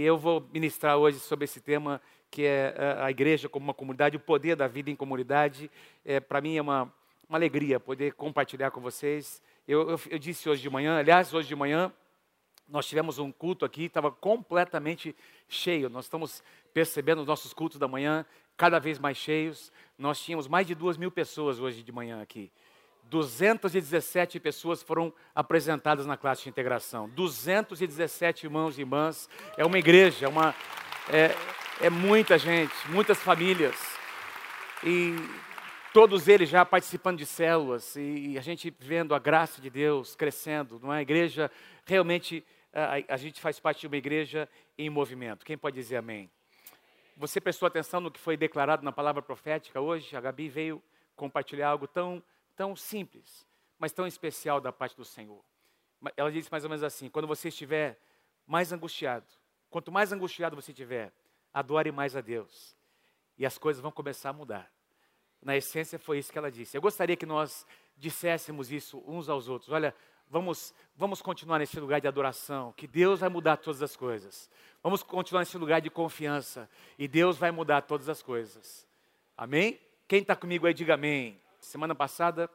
Eu vou ministrar hoje sobre esse tema que é a igreja como uma comunidade, o poder da vida em comunidade. É, Para mim é uma, uma alegria poder compartilhar com vocês. Eu, eu, eu, disse hoje de manhã, aliás, hoje de manhã, nós tivemos um culto aqui, estava completamente cheio. Nós estamos percebendo os nossos cultos da manhã cada vez mais cheios. Nós tínhamos mais de duas mil pessoas hoje de manhã aqui. 217 pessoas foram apresentadas na classe de integração. 217 irmãos e irmãs. É uma igreja, é, uma, é, é muita gente, muitas famílias. E todos eles já participando de células. E, a gente vendo a graça de Deus crescendo. Não é? Igreja, realmente, a, a gente faz parte de uma igreja em movimento. Quem pode dizer amém? Você prestou atenção no que foi declarado na palavra profética hoje? A Gabi veio compartilhar algo tão tão simples, mas tão especial da parte do Senhor. Ela disse mais ou menos assim: quando você estiver mais angustiado, quanto mais angustiado você estiver, adore mais a Deus. E as coisas vão começar a mudar. Na essência, foi isso que ela disse. Eu gostaria que nós disséssemos isso uns aos outros. Olha, vamos, vamos continuar nesse lugar de adoração, que Deus vai mudar todas as coisas. Vamos continuar nesse lugar de confiança, e Deus vai mudar todas as coisas. Amém? Quem está comigo aí, diga amém. Semana passada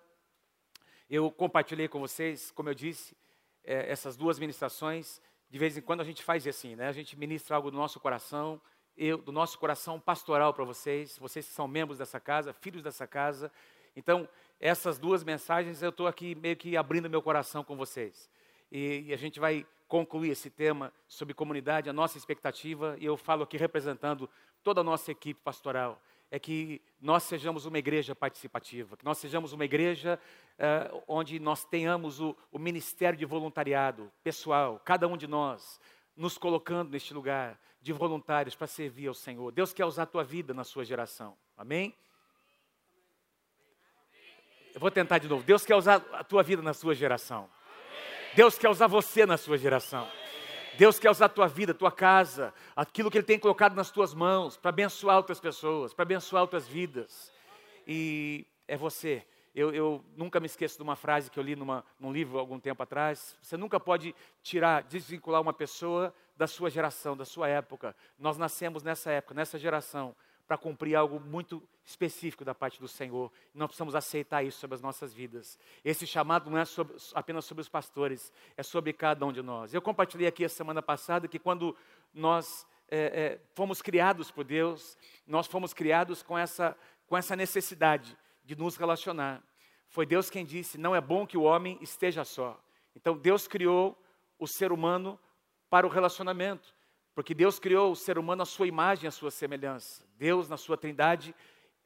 eu compartilhei com vocês, como eu disse, é, essas duas ministrações. De vez em quando a gente faz assim, né? A gente ministra algo do nosso coração, eu, do nosso coração pastoral para vocês, vocês que são membros dessa casa, filhos dessa casa. Então, essas duas mensagens eu estou aqui meio que abrindo meu coração com vocês. E, e, a gente vai concluir esse tema sobre comunidade, a nossa expectativa, e eu falo aqui representando toda a nossa equipe pastoral é que nós sejamos uma igreja participativa, que nós sejamos uma igreja uh, onde nós tenhamos o, o ministério de voluntariado pessoal, cada um de nós, nos colocando neste lugar de voluntários para servir ao Senhor. Deus quer usar a tua vida na sua geração. Amém? Eu vou tentar de novo. Deus quer usar a tua vida na sua geração. Deus quer usar você na sua geração. Deus quer usar a tua vida, a tua casa, aquilo que Ele tem colocado nas tuas mãos, para abençoar outras pessoas, para abençoar outras vidas. E é você. Eu, eu, nunca me esqueço de uma frase que eu li numa, num livro algum tempo atrás. Você nunca pode tirar, desvincular uma pessoa da sua geração, da sua época. Nós nascemos nessa época, nessa geração para cumprir algo muito específico da parte do Senhor. Não precisamos aceitar isso sobre as nossas vidas. Esse chamado não é sobre, apenas sobre os pastores, é sobre cada um de nós. Eu compartilhei aqui a semana passada que quando nós é, é, fomos criados por Deus, nós fomos criados com essa, com essa necessidade de nos relacionar. Foi Deus quem disse: não é bom que o homem esteja só. Então Deus criou o ser humano para o relacionamento. Porque Deus criou o ser humano à sua imagem, à sua semelhança. Deus, na sua trindade,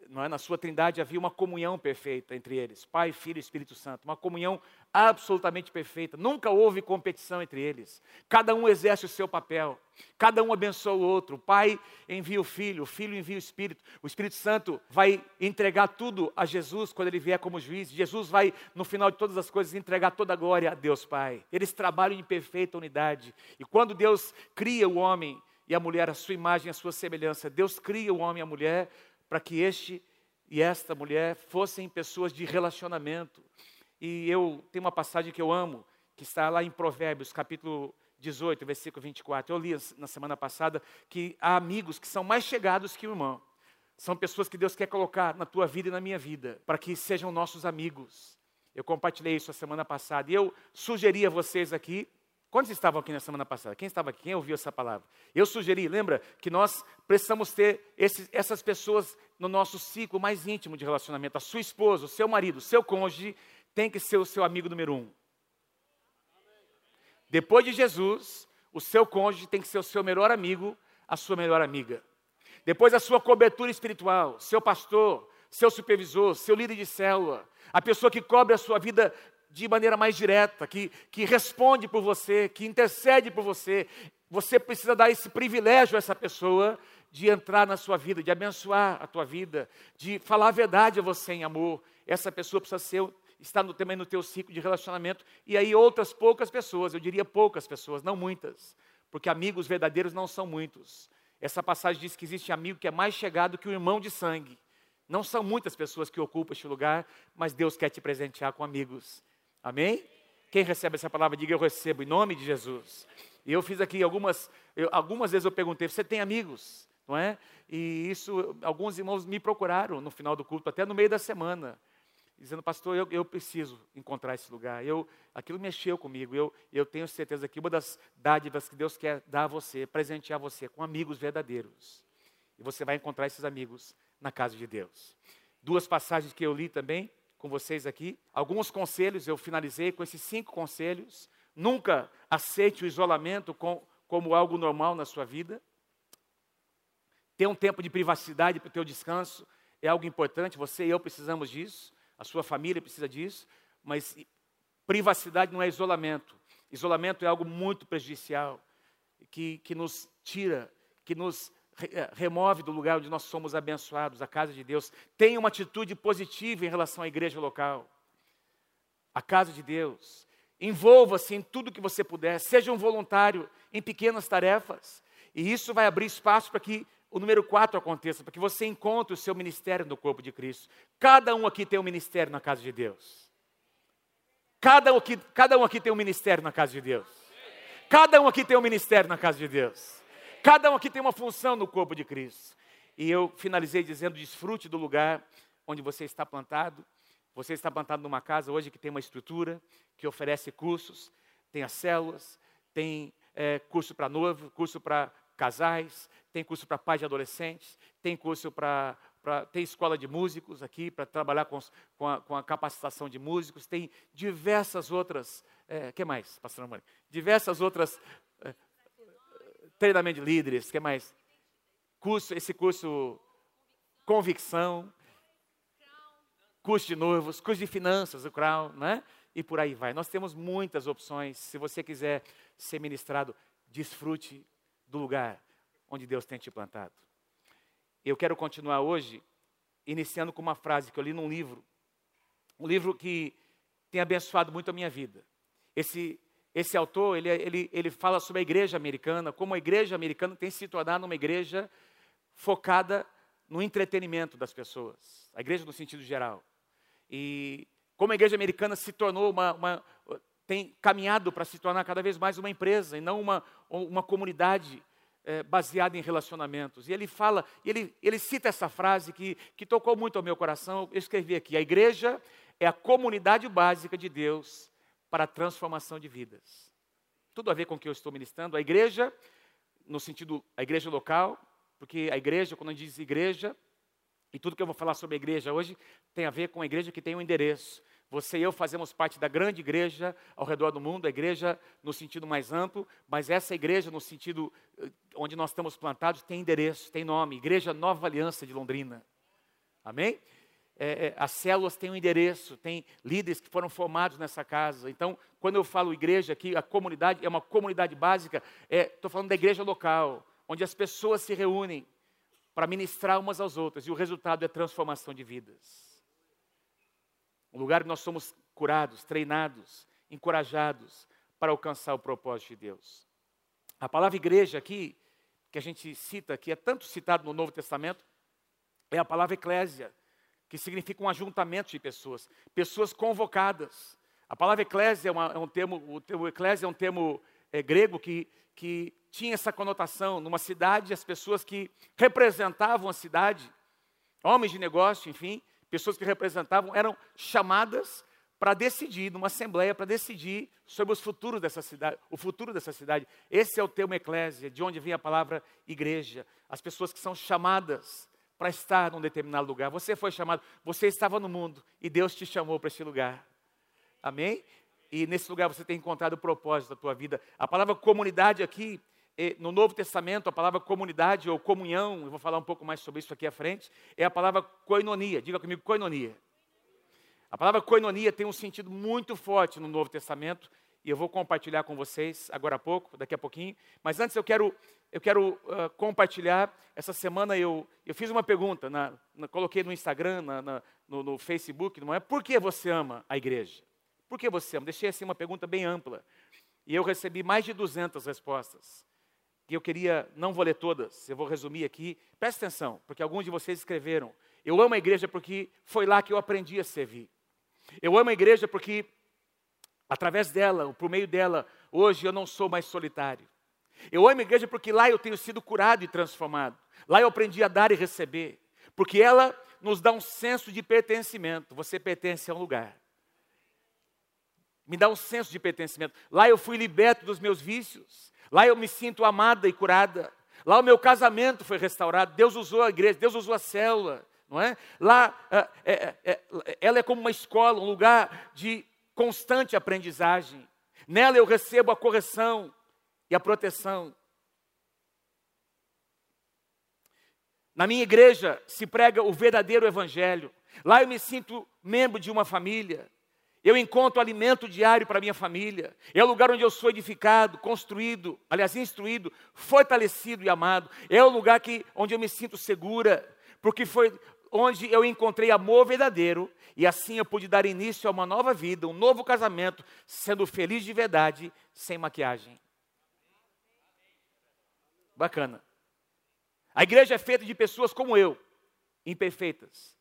não é? na sua trindade havia uma comunhão perfeita entre eles, Pai, Filho e Espírito Santo, uma comunhão absolutamente perfeita. Nunca houve competição entre eles. Cada um exerce o seu papel, cada um abençoa o outro. O Pai envia o Filho, o Filho envia o Espírito. O Espírito Santo vai entregar tudo a Jesus quando ele vier como juiz. Jesus vai, no final de todas as coisas, entregar toda a glória a Deus Pai. Eles trabalham em perfeita unidade. E quando Deus cria o homem, e a mulher, a sua imagem, a sua semelhança. Deus cria o homem e a mulher para que este e esta mulher fossem pessoas de relacionamento. E eu tenho uma passagem que eu amo, que está lá em Provérbios, capítulo 18, versículo 24. Eu li na semana passada que há amigos que são mais chegados que o irmão. São pessoas que Deus quer colocar na tua vida e na minha vida, para que sejam nossos amigos. Eu compartilhei isso a semana passada e eu sugeri a vocês aqui Quantos estavam aqui na semana passada? Quem estava aqui? Quem ouviu essa palavra? Eu sugeri, lembra, que nós precisamos ter esses, essas pessoas no nosso ciclo mais íntimo de relacionamento. A sua esposa, o seu marido, o seu cônjuge tem que ser o seu amigo número um. Depois de Jesus, o seu cônjuge tem que ser o seu melhor amigo, a sua melhor amiga. Depois a sua cobertura espiritual, seu pastor, seu supervisor, seu líder de célula, a pessoa que cobre a sua vida de maneira mais direta, que, que responde por você, que intercede por você. Você precisa dar esse privilégio a essa pessoa de entrar na sua vida, de abençoar a tua vida, de falar a verdade a você em amor. Essa pessoa precisa ser, estar no, também no teu ciclo de relacionamento. E aí outras poucas pessoas, eu diria poucas pessoas, não muitas, porque amigos verdadeiros não são muitos. Essa passagem diz que existe amigo que é mais chegado que o irmão de sangue. Não são muitas pessoas que ocupam este lugar, mas Deus quer te presentear com amigos Amém? Quem recebe essa palavra, diga eu recebo em nome de Jesus. E eu fiz aqui algumas, eu, algumas vezes eu perguntei, você tem amigos? Não é? E isso, alguns irmãos me procuraram no final do culto, até no meio da semana, dizendo, pastor, eu, eu preciso encontrar esse lugar. Eu, aquilo mexeu comigo. Eu, eu tenho certeza que uma das dádivas que Deus quer dar a você, presentear você com amigos verdadeiros. E você vai encontrar esses amigos na casa de Deus. Duas passagens que eu li também com vocês aqui. Alguns conselhos, eu finalizei com esses cinco conselhos. Nunca aceite o isolamento com, como algo normal na sua vida. Ter um tempo de privacidade para o teu descanso é algo importante. Você e eu precisamos disso. A sua família precisa disso. Mas privacidade não é isolamento. Isolamento é algo muito prejudicial, que, que nos tira, que nos remove do lugar onde nós somos abençoados, a casa de Deus. Tenha uma atitude positiva em relação à igreja local, a casa de Deus. Envolva-se em tudo que você puder, seja um voluntário em pequenas tarefas. E isso vai abrir espaço para que o número quatro aconteça, para que você encontre o seu ministério no corpo de Cristo. Cada um aqui tem um ministério na casa de Deus. Cada um aqui, cada um aqui tem um ministério na casa de Deus. Cada um aqui tem um ministério na casa de Deus. Cada um aqui tem uma função no corpo de Cristo. E eu finalizei dizendo: desfrute do lugar onde você está plantado. Você está plantado numa casa hoje que tem uma estrutura, que oferece cursos, tem as células, tem é, curso para noivo, curso para casais, tem curso para pais de adolescentes, tem curso para. tem escola de músicos aqui para trabalhar com, com, a, com, a, capacitação de músicos, tem diversas outras. É, que mais, pastor Amanda? Diversas outras. É, treinamento de líderes, que mais? Curso, esse curso Convicção, curso de noivos, curso de finanças, o Crown, né? E por aí vai. Nós temos muitas opções. Se você quiser ser ministrado, desfrute do lugar onde Deus tem te plantado. Eu quero continuar hoje iniciando com uma frase que eu li num livro, um livro que tem abençoado muito a minha vida. Esse esse autor, ele, ele, ele fala sobre a igreja americana, como a igreja americana tem se tornado uma igreja focada no entretenimento das pessoas. A igreja no sentido geral. E como a igreja americana se tornou uma, uma tem caminhado para se tornar cada vez mais uma empresa e não uma, uma comunidade é, baseada em relacionamentos. E ele fala, ele, ele cita essa frase que, que tocou muito ao meu coração. Eu escrevi aqui: a igreja é a comunidade básica de Deus para a transformação de vidas. Tudo a ver com o que eu estou ministrando. A igreja, no sentido, a igreja local, porque a igreja, quando a gente diz igreja, e tudo que eu vou falar sobre a igreja hoje tem a ver com a igreja que tem um endereço. Você e eu fazemos parte da grande igreja ao redor do mundo, a igreja no sentido mais amplo, mas essa igreja, no sentido eh, onde nós estamos plantados, tem endereço, tem nome Igreja Nova Aliança de Londrina. Amém? É, é, as células têm um endereço, tem líderes que foram formados nessa casa. Então, quando eu falo igreja aqui, a comunidade é uma comunidade básica, estou é, falando da igreja local, onde as pessoas se reúnem para ministrar umas às outras, e o resultado é transformação de vidas. Um lugar que nós somos curados, treinados, encorajados para alcançar o propósito de Deus. A palavra igreja aqui, que a gente cita, que é tanto citado no Novo Testamento, é a palavra eclésia, que significa um ajuntamento de pessoas, pessoas convocadas. A palavra eclésia é, uma, é um termo, o termo eclésia é um termo é, grego que, que tinha essa conotação. Numa cidade, as pessoas que representavam a cidade, homens de negócio, enfim, pessoas que representavam, eram chamadas para decidir, numa assembleia, para decidir sobre os futuros dessa cidade, o futuro dessa cidade. Esse é o termo eclésia, de onde vem a palavra igreja. As pessoas que são chamadas para estar num determinado lugar. Você foi chamado, você estava no mundo e Deus te chamou para esse lugar. Amém? E nesse lugar você tem encontrado o propósito da tua vida. A palavra comunidade aqui no Novo Testamento, a palavra comunidade ou comunhão, eu vou falar um pouco mais sobre isso aqui à frente, é a palavra koinonia. Diga comigo, koinonia. A palavra koinonia tem um sentido muito forte no Novo Testamento e eu vou compartilhar com vocês agora há pouco, daqui a pouquinho. Mas antes eu quero, eu quero uh, compartilhar. Essa semana eu, eu fiz uma pergunta, na, na, coloquei no Instagram, na, no, no, Facebook, não é? Por que você ama a igreja? Por que você ama? Deixei assim uma pergunta bem ampla. E eu recebi mais de 200 respostas que eu queria, não vou ler todas, eu vou resumir aqui. Presta atenção, porque alguns de vocês escreveram. Eu amo a igreja porque foi lá que eu aprendi a servir. Eu amo a igreja porque, através dela, por meio dela, hoje eu não sou mais solitário. Eu amo a igreja porque lá eu tenho sido curado e transformado. Lá eu aprendi a dar e receber. Porque ela nos dá um senso de pertencimento. Você pertence a um lugar. Me dá um senso de pertencimento. Lá eu fui liberto dos meus vícios. Lá eu me sinto amada e curada. Lá o meu casamento foi restaurado. Deus usou a igreja, Deus usou a célula, não é? Lá é, é, é, ela é como uma escola, um lugar de constante aprendizagem. Nela eu recebo a correção e a proteção. Na minha igreja se prega o verdadeiro evangelho. Lá eu me sinto membro de uma família. Eu encontro alimento diário para minha família. É o lugar onde eu sou edificado, construído, aliás, instruído, fortalecido e amado. É o lugar que, onde eu me sinto segura, porque foi onde eu encontrei amor verdadeiro e assim eu pude dar início a uma nova vida, um novo casamento, sendo feliz de verdade, sem maquiagem. Bacana. A igreja é feita de pessoas como eu, imperfeitas,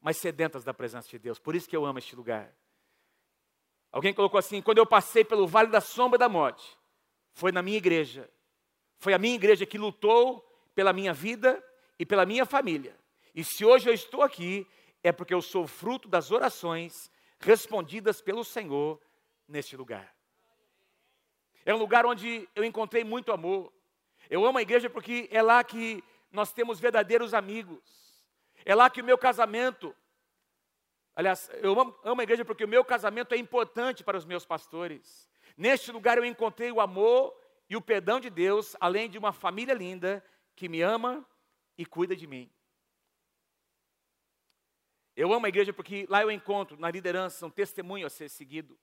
mas sedentas da presença de Deus. Por isso que eu amo este lugar. Alguém colocou assim: quando eu passei pelo vale da sombra da morte, foi na minha igreja. Foi a minha igreja que lutou pela minha vida e pela minha família. E se hoje eu estou aqui, é porque eu sou fruto das orações respondidas pelo Senhor neste lugar. É um lugar onde eu encontrei muito amor. Eu amo a igreja porque é lá que nós temos verdadeiros amigos. É lá que o meu casamento Aliás, eu amo, amo a igreja porque o meu casamento é importante para os meus pastores. Neste lugar eu encontrei o amor e o perdão de Deus, além de uma família linda que me ama e cuida de mim. Eu amo a igreja porque lá eu encontro na liderança um testemunho a ser seguido.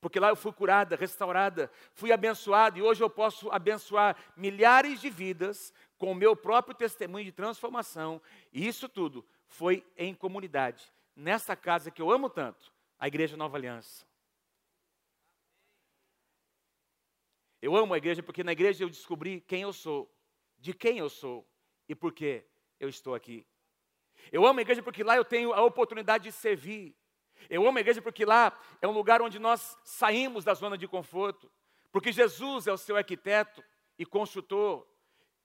Porque lá eu fui curada, restaurada, fui abençoada e hoje eu posso abençoar milhares de vidas com o meu próprio testemunho de transformação. E isso tudo foi em comunidade nessa casa que eu amo tanto, a Igreja Nova Aliança. Eu amo a igreja porque na igreja eu descobri quem eu sou, de quem eu sou e por que eu estou aqui. Eu amo a igreja porque lá eu tenho a oportunidade de servir. Eu amo a igreja porque lá é um lugar onde nós saímos da zona de conforto. Porque Jesus é o seu arquiteto e construtor.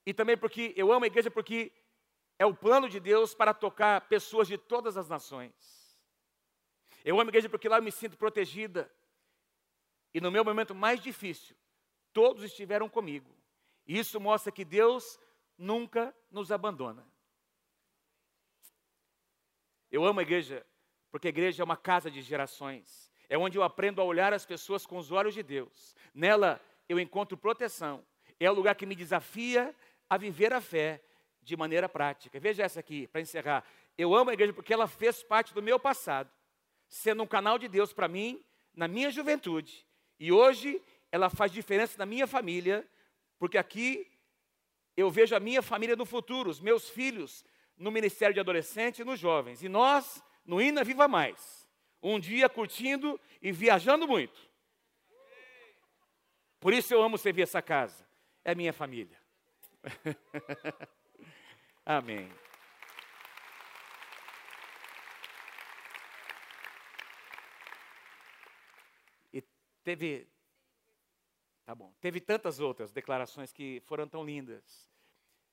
E também porque eu amo a igreja porque é o plano de Deus para tocar pessoas de todas as nações. Eu amo a igreja porque lá eu me sinto protegida. E no meu momento mais difícil, todos estiveram comigo. E isso mostra que Deus nunca nos abandona. Eu amo a igreja porque a igreja é uma casa de gerações. É onde eu aprendo a olhar as pessoas com os olhos de Deus. Nela eu encontro proteção. É o lugar que me desafia a viver a fé de maneira prática. Veja essa aqui, para encerrar. Eu amo a igreja porque ela fez parte do meu passado, sendo um canal de Deus para mim, na minha juventude. E hoje ela faz diferença na minha família, porque aqui eu vejo a minha família no futuro, os meus filhos no Ministério de Adolescentes e nos jovens. E nós, no Ina Viva Mais, um dia curtindo e viajando muito. Por isso eu amo servir essa casa. É minha família. Amém. E teve, tá bom, teve tantas outras declarações que foram tão lindas.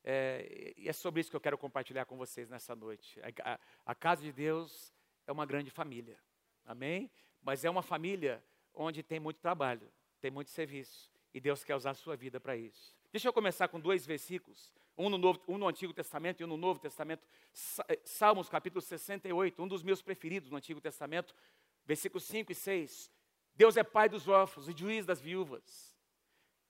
É, e é sobre isso que eu quero compartilhar com vocês nessa noite. A, a, a casa de Deus é uma grande família, amém? Mas é uma família onde tem muito trabalho, tem muito serviço, e Deus quer usar a sua vida para isso. Deixa eu começar com dois versículos um no, Novo, um no Antigo Testamento e um no Novo Testamento. Eh, Salmos capítulo 68, um dos meus preferidos no Antigo Testamento, versículos 5 e 6. Deus é pai dos órfãos e juiz das viúvas.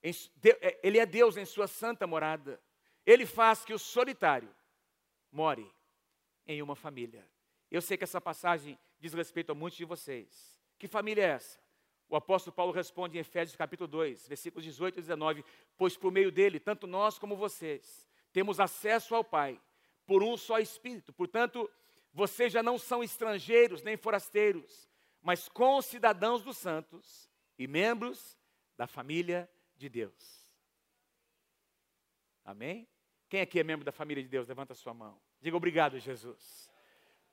Eh, ele é Deus em sua santa morada. Ele faz que o solitário more em uma família. Eu sei que essa passagem diz respeito a muitos de vocês. Que família é essa? O apóstolo Paulo responde em Efésios capítulo 2, versículos 18 e 19: Pois por meio dele, tanto nós como vocês, temos acesso ao Pai por um só Espírito. Portanto, vocês já não são estrangeiros nem forasteiros, mas concidadãos dos santos e membros da família de Deus. Amém? Quem aqui é membro da família de Deus? Levanta a sua mão. Diga obrigado, Jesus,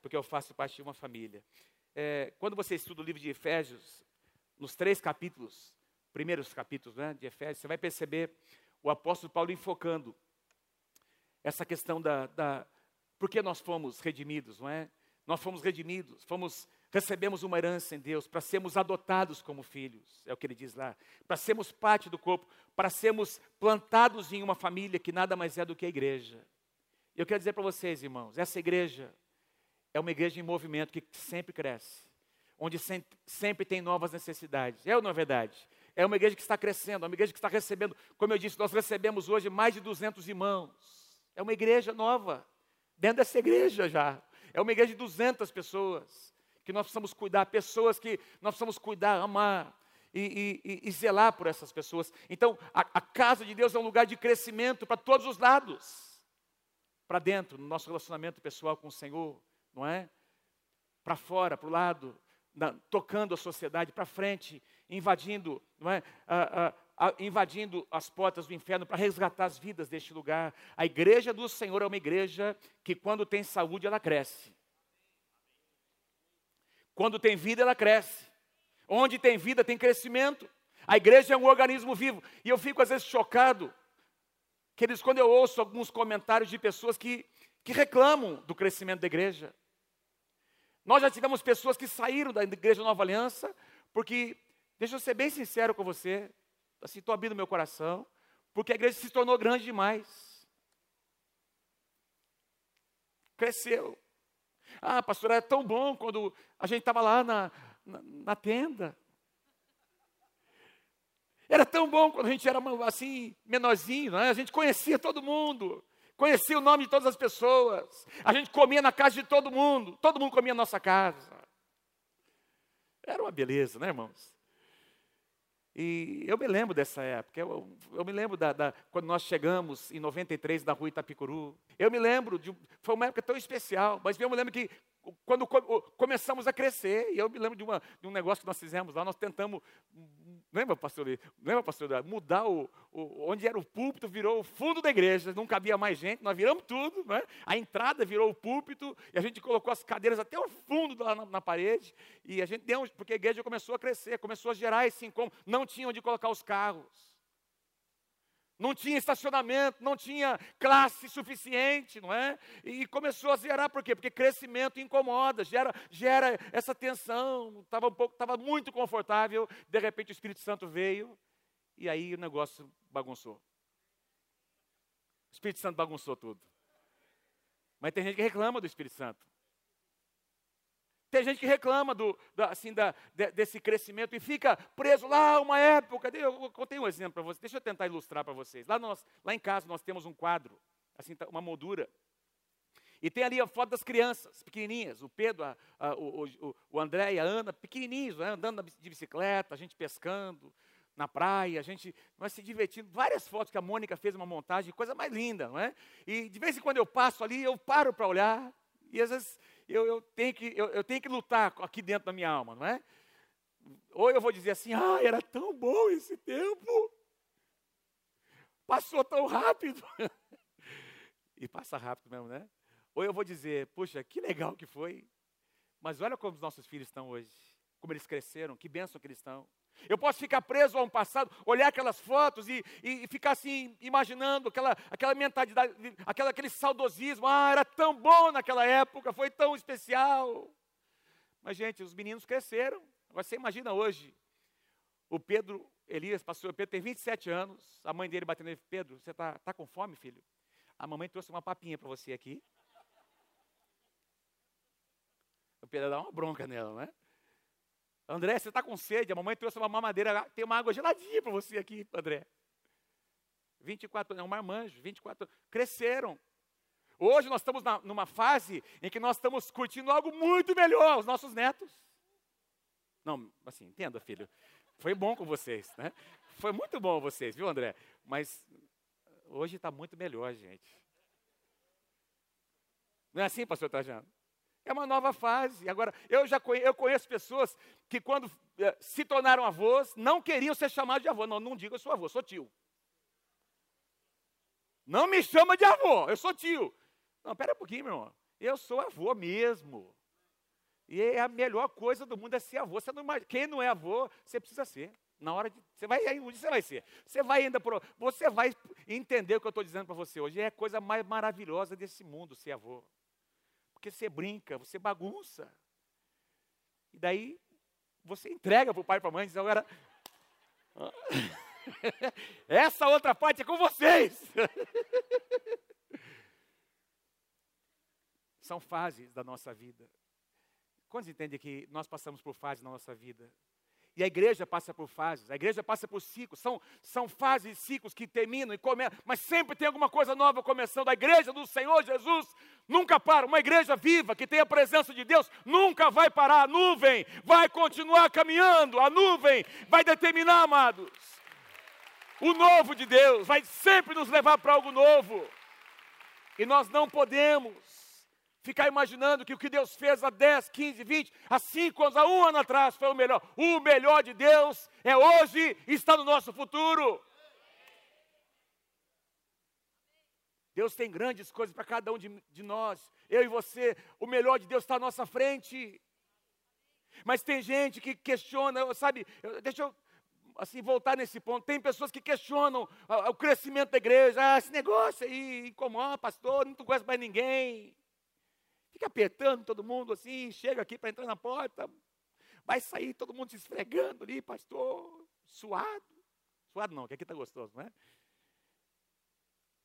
porque eu faço parte de uma família. É, quando você estuda o livro de Efésios, nos três capítulos, primeiros capítulos né, de Efésios, você vai perceber o apóstolo Paulo enfocando essa questão da, da por que nós fomos redimidos, não é? Nós fomos redimidos, fomos recebemos uma herança em Deus para sermos adotados como filhos, é o que ele diz lá, para sermos parte do corpo, para sermos plantados em uma família que nada mais é do que a igreja. Eu quero dizer para vocês, irmãos, essa igreja é uma igreja em movimento que sempre cresce, onde sempre tem novas necessidades. É ou não é verdade? É uma igreja que está crescendo, é uma igreja que está recebendo, como eu disse, nós recebemos hoje mais de 200 irmãos. É uma igreja nova, dentro dessa igreja já. É uma igreja de 200 pessoas que nós precisamos cuidar, pessoas que nós precisamos cuidar, amar e, e, e zelar por essas pessoas. Então, a, a casa de Deus é um lugar de crescimento para todos os lados. Para dentro, no nosso relacionamento pessoal com o Senhor, não é? Para fora, para o lado, na, tocando a sociedade para frente, invadindo, não é? invadindo as portas do inferno para resgatar as vidas deste lugar. A igreja do Senhor é uma igreja que, quando tem saúde, ela cresce. Quando tem vida, ela cresce. Onde tem vida, tem crescimento. A igreja é um organismo vivo. E eu fico às vezes chocado, queridos, quando eu ouço alguns comentários de pessoas que, que reclamam do crescimento da igreja. Nós já tivemos pessoas que saíram da igreja Nova Aliança, porque, deixa eu ser bem sincero com você, assim, estou abrindo meu coração, porque a igreja se tornou grande demais. Cresceu. Ah, pastor, era tão bom quando a gente estava lá na, na, na, tenda. Era tão bom quando a gente era assim, menorzinho, né? a gente conhecia todo mundo, conhecia o nome de todas as pessoas, a gente comia na casa de todo mundo, todo mundo comia na nossa casa. Era uma beleza, né, irmãos? E eu me lembro dessa época, eu, eu me lembro da, da, quando nós chegamos em 93 na rua Itapicuru. Eu me lembro, de, foi uma época tão especial, mas eu me lembro que quando começamos a crescer, e eu me lembro de, uma, de um negócio que nós fizemos lá, nós tentamos, lembra, pastor? Lembra, pastor? Mudar o, o, onde era o púlpito, virou o fundo da igreja, não cabia mais gente, nós viramos tudo, né? a entrada virou o púlpito, e a gente colocou as cadeiras até o fundo lá na, na parede, e a gente deu, porque a igreja começou a crescer, começou a gerar esse incômodo, não tinha onde colocar os carros não tinha estacionamento, não tinha classe suficiente, não é? E começou a zerar, por quê? Porque crescimento incomoda, gera, gera essa tensão, estava um pouco, estava muito confortável, de repente o Espírito Santo veio, e aí o negócio bagunçou. O Espírito Santo bagunçou tudo. Mas tem gente que reclama do Espírito Santo. Tem gente que reclama do, da, assim, da, de, desse crescimento e fica preso lá uma época. Eu contei um exemplo para vocês, deixa eu tentar ilustrar para vocês. Lá, nós, lá em casa nós temos um quadro, assim, tá, uma moldura. E tem ali a foto das crianças, pequenininhas, o Pedro, a, a, o, o, o André e a Ana, pequenininhos, né, andando de bicicleta, a gente pescando na praia, a gente nós se divertindo, várias fotos que a Mônica fez uma montagem, coisa mais linda, não é? E de vez em quando eu passo ali, eu paro para olhar, e às vezes eu, eu, tenho que, eu, eu tenho que lutar aqui dentro da minha alma, não é? Ou eu vou dizer assim, ah, era tão bom esse tempo, passou tão rápido. e passa rápido mesmo, né? Ou eu vou dizer, puxa, que legal que foi, mas olha como os nossos filhos estão hoje, como eles cresceram, que bênção que eles estão. Eu posso ficar preso a um passado, olhar aquelas fotos e, e, ficar assim, imaginando aquela, aquela mentalidade, aquela, aquele saudosismo. Ah, era tão bom naquela época, foi tão especial. Mas, gente, os meninos cresceram. Agora, você imagina hoje, o Pedro, Elias, pastor Pedro, tem 27 anos, a mãe dele batendo nele, Pedro, você está tá com fome, filho? A mamãe trouxe uma papinha para você aqui. O Pedro dá uma bronca nela, né? André, você está com sede? A mamãe trouxe uma mamadeira, tem uma água geladinha para você aqui, André. 24 é um marmanjo, 24 cresceram. Hoje nós estamos na, numa fase em que nós estamos curtindo algo muito melhor, os nossos netos. Não, assim, entenda, filho. Foi bom com vocês, né? Foi muito bom vocês, viu, André? Mas hoje está muito melhor, gente. Não é assim, pastor Trajano? É uma nova fase. Agora, eu já conheço, eu conheço pessoas que quando eh, se tornaram avós, não queriam ser chamados de avô. Não, não diga eu sou avô, sou tio. Não me chama de avô, eu sou tio. Não, pera um pouquinho, meu irmão. Eu sou avô mesmo. E é a melhor coisa do mundo é ser avô. Você não imagina, quem não é avô, você precisa ser. Na hora de. Você vai, aí, você vai ser. Você vai ainda. Pro, você vai entender o que eu estou dizendo para você hoje. É a coisa mais maravilhosa desse mundo ser avô. Porque você brinca, você bagunça. E daí você entrega para o pai e para a mãe diz, agora. Essa outra parte é com vocês. São fases da nossa vida. Quantos entendem que nós passamos por fases na nossa vida? E a igreja passa por fases, a igreja passa por ciclos, são, são fases e ciclos que terminam e começam, mas sempre tem alguma coisa nova começando. A igreja do Senhor Jesus nunca para. Uma igreja viva, que tem a presença de Deus, nunca vai parar. A nuvem vai continuar caminhando, a nuvem vai determinar, amados. O novo de Deus vai sempre nos levar para algo novo. E nós não podemos ficar imaginando que o que Deus fez há 10, 15, 20, há 5 anos, há um ano atrás foi o melhor. O melhor de Deus é hoje e está no nosso futuro. Deus tem grandes coisas para cada um de, de, nós. Eu e você, o melhor de Deus está à nossa frente. Mas tem gente que questiona, sabe? Deixa eu assim voltar nesse ponto. Tem pessoas que questionam o crescimento da igreja. Ah, esse negócio aí incomoda, pastor, não conhece mais ninguém. Fica apertando todo mundo assim, chega aqui para entrar na porta, vai sair todo mundo se esfregando ali, pastor, suado. Suado não, que aqui está gostoso, não é?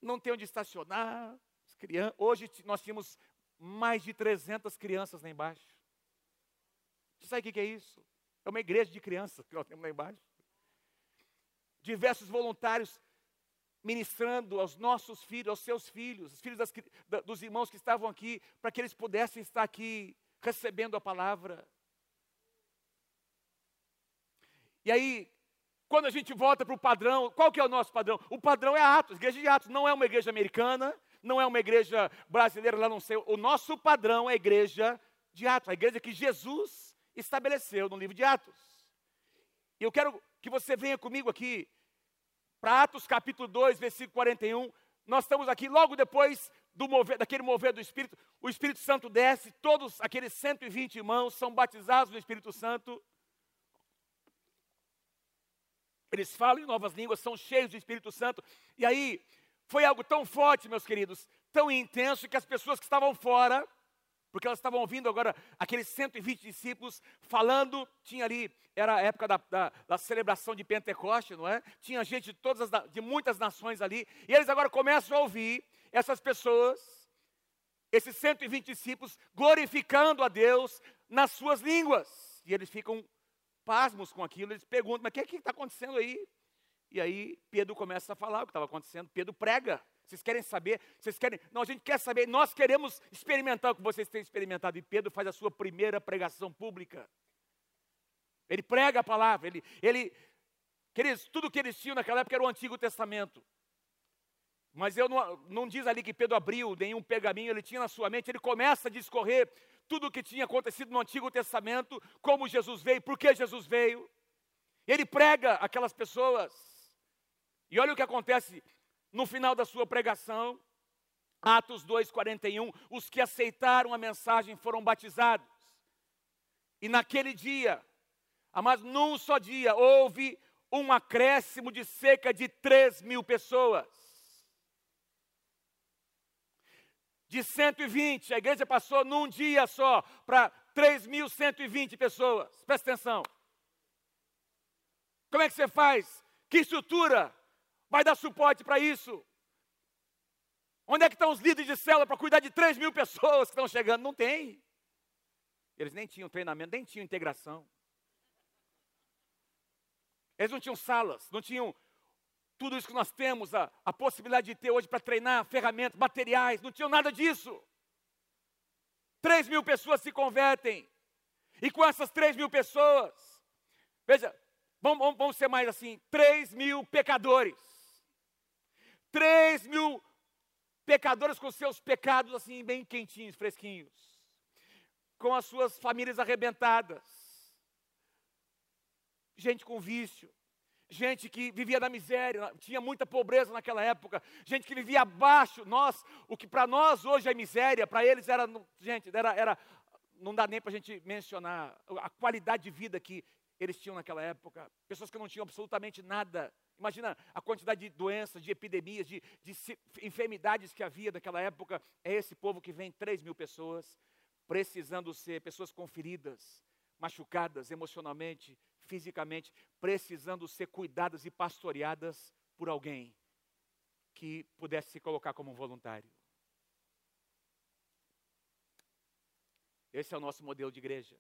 Não tem onde estacionar. Crianças, hoje nós tínhamos mais de 300 crianças lá embaixo. Você sabe o que é isso? É uma igreja de crianças que nós temos lá embaixo. Diversos voluntários ministrando aos nossos filhos, aos seus filhos, os filhos das, dos irmãos que estavam aqui, para que eles pudessem estar aqui recebendo a palavra. E aí, quando a gente volta para o padrão, qual que é o nosso padrão? O padrão é Atos, igreja de Atos, não é uma igreja americana, não é uma igreja brasileira, lá não sei. O nosso padrão é a igreja de Atos, a igreja que Jesus estabeleceu no livro de Atos. E eu quero que você venha comigo aqui para Atos capítulo 2, versículo 41. Nós estamos aqui logo depois do mover, daquele mover do Espírito. O Espírito Santo desce, todos aqueles 120 irmãos são batizados no Espírito Santo. Eles falam em novas línguas, são cheios do Espírito Santo. E aí, foi algo tão forte, meus queridos, tão intenso, que as pessoas que estavam fora porque elas estavam ouvindo agora aqueles 120 discípulos falando, tinha ali, era a época da, da, da celebração de Pentecoste, não é? Tinha gente de, todas as, de muitas nações ali, e eles agora começam a ouvir essas pessoas, esses 120 discípulos, glorificando a Deus nas suas línguas. E eles ficam pasmos com aquilo, eles perguntam, mas o que está acontecendo aí? E aí Pedro começa a falar o que estava acontecendo, Pedro prega. Vocês querem saber? Vocês querem? Não, a gente quer saber. Nós queremos experimentar o que vocês têm experimentado. E Pedro faz a sua primeira pregação pública. Ele prega a palavra. Ele, ele, queridos, tudo que eles tinham naquela época era o Antigo Testamento. Mas eu não, não diz ali que Pedro abriu nenhum pergaminho, ele tinha na sua mente, ele começa a discorrer tudo o que tinha acontecido no Antigo Testamento, como Jesus veio, por que Jesus veio. Ele prega aquelas pessoas. E olha o que acontece no final da sua pregação, Atos 2,41, os que aceitaram a mensagem foram batizados. E naquele dia, mas num só dia, houve um acréscimo de cerca de 3 mil pessoas. De 120, a igreja passou num dia só para 3.120 pessoas. Presta atenção. Como é que você faz? Que estrutura vai dar suporte para isso? Onde é que estão os líderes de célula para cuidar de 3 mil pessoas que estão chegando? Não tem. Eles nem tinham treinamento, nem tinham integração. Eles não tinham salas, não tinham tudo isso que nós temos, a, a possibilidade de ter hoje para treinar, ferramentas, materiais, não tinham nada disso. 3 mil pessoas se convertem. E com essas 3 mil pessoas, veja, vamos, vamos ser mais assim, 3 mil pecadores. 3 mil pecadores com seus pecados assim, bem quentinhos, fresquinhos, com as suas famílias arrebentadas, gente com vício, gente que vivia na miséria, tinha muita pobreza naquela época, gente que vivia abaixo, nós, o que para nós hoje é miséria, para eles era, gente, era, era não dá nem para a gente mencionar a qualidade de vida que eles tinham naquela época, pessoas que não tinham absolutamente nada. Imagina a quantidade de doenças, de epidemias, de, de enfermidades que havia naquela época. É esse povo que vem, 3 mil pessoas, precisando ser pessoas com feridas, machucadas emocionalmente, fisicamente, precisando ser cuidadas e pastoreadas por alguém que pudesse se colocar como um voluntário. Esse é o nosso modelo de igreja.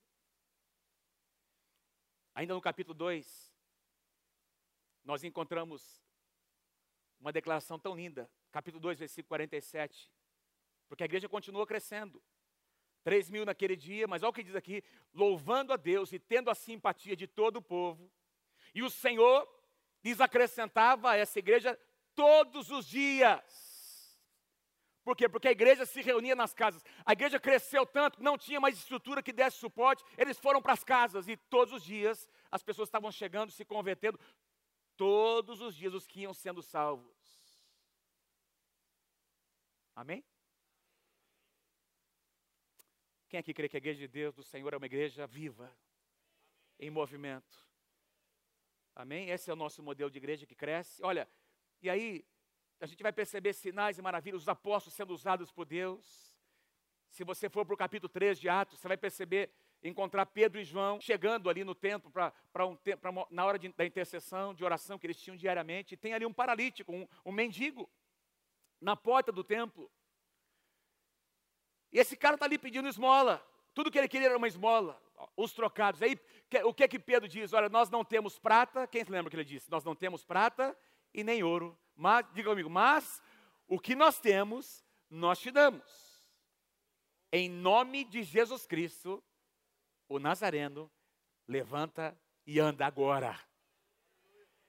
Ainda no capítulo 2, nós encontramos uma declaração tão linda, capítulo 2, versículo 47. Porque a igreja continua crescendo. 3 mil naquele dia, mas olha o que diz aqui: louvando a Deus e tendo a simpatia de todo o povo. E o Senhor lhes acrescentava a essa igreja todos os dias por quê? Porque a igreja se reunia nas casas. A igreja cresceu tanto, não tinha mais estrutura que desse suporte. Eles foram para as casas e todos os dias as pessoas estavam chegando, se convertendo. Todos os dias os que iam sendo salvos. Amém? Quem aqui crê que a igreja de Deus, do Senhor, é uma igreja viva, em movimento? Amém? Esse é o nosso modelo de igreja que cresce. Olha, e aí a gente vai perceber sinais e maravilhas, os apóstolos sendo usados por Deus. Se você for para o capítulo 3 de Atos, você vai perceber, encontrar Pedro e João chegando ali no templo para um, na hora de, da intercessão, de oração que eles tinham diariamente. E tem ali um paralítico, um, um mendigo, na porta do templo. E esse cara está ali pedindo esmola. Tudo que ele queria era uma esmola, os trocados. Aí o que é que Pedro diz? Olha, nós não temos prata. Quem se lembra que ele disse? Nós não temos prata e nem ouro mas, diga comigo, mas o que nós temos, nós te damos. Em nome de Jesus Cristo, o Nazareno, levanta e anda agora.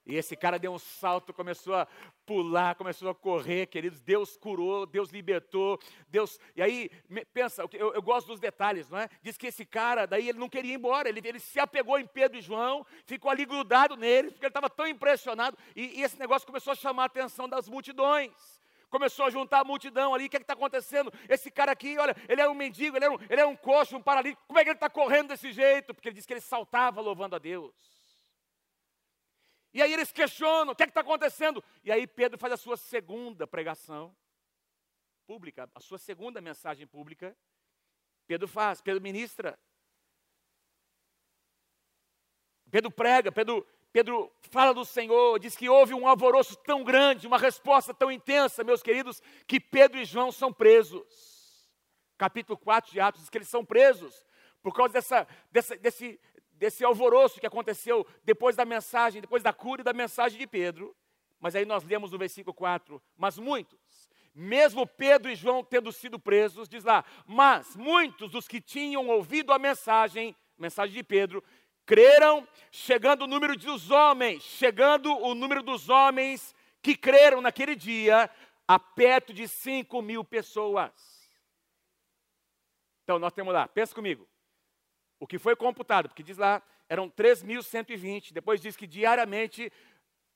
E esse cara deu um salto, começou a pular, começou a correr, queridos. Deus curou, Deus libertou, Deus. E aí, pensa, eu, eu, gosto dos detalhes, não é? Diz que esse cara, daí ele não queria ir embora, ele, ele se apegou em Pedro e João, ficou ali grudado neles, porque ele estava tão impressionado. E, e, esse negócio começou a chamar a atenção das multidões. Começou a juntar a multidão ali, o que é está acontecendo? Esse cara aqui, olha, ele é um mendigo, ele é um, ele é um coxo, um paralítico, como é que ele está correndo desse jeito? Porque ele disse que ele saltava louvando a Deus. E aí eles questionam: o que é está acontecendo? E aí Pedro faz a sua segunda pregação pública, a sua segunda mensagem pública. Pedro faz, Pedro ministra. Pedro prega, Pedro, Pedro fala do Senhor, diz que houve um alvoroço tão grande, uma resposta tão intensa, meus queridos, que Pedro e João são presos. Capítulo 4 de Atos diz que eles são presos por causa dessa, dessa, desse, desse alvoroço que aconteceu depois da mensagem, depois da cura e da mensagem de Pedro. Mas aí nós lemos no versículo 4: Mas muitos, mesmo Pedro e João tendo sido presos, diz lá, mas muitos dos que tinham ouvido a mensagem, mensagem de Pedro, creram, chegando o número dos homens, chegando o número dos homens que creram naquele dia, a perto de 5 mil pessoas. Então nós temos lá, pensa comigo, o que foi computado, porque diz lá, eram 3.120, depois diz que diariamente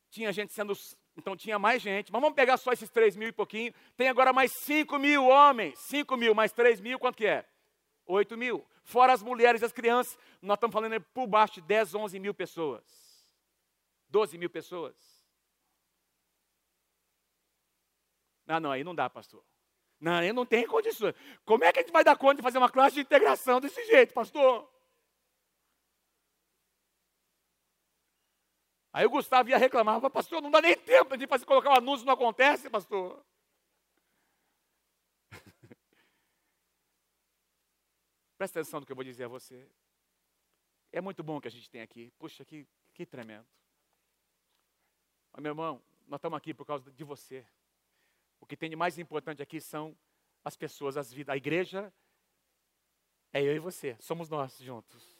tinha gente sendo, então tinha mais gente, mas vamos pegar só esses 3 mil e pouquinho, tem agora mais 5 mil homens, 5 mil mais 3 mil, quanto que é? 8 mil, fora as mulheres e as crianças, nós estamos falando por baixo de 10, 11 mil pessoas, 12 mil pessoas. Ah, não, aí não dá, pastor. Não, aí não tem condições. Como é que a gente vai dar conta de fazer uma classe de integração desse jeito, pastor? Aí o Gustavo ia reclamar, pastor, não dá nem tempo de fazer, colocar o um anúncio, não acontece, pastor. Presta atenção no que eu vou dizer a você. É muito bom que a gente tem aqui. Puxa, que, que tremendo. Mas, meu irmão, nós estamos aqui por causa de você. O que tem de mais importante aqui são as pessoas, as vidas. A igreja é eu e você, somos nós juntos.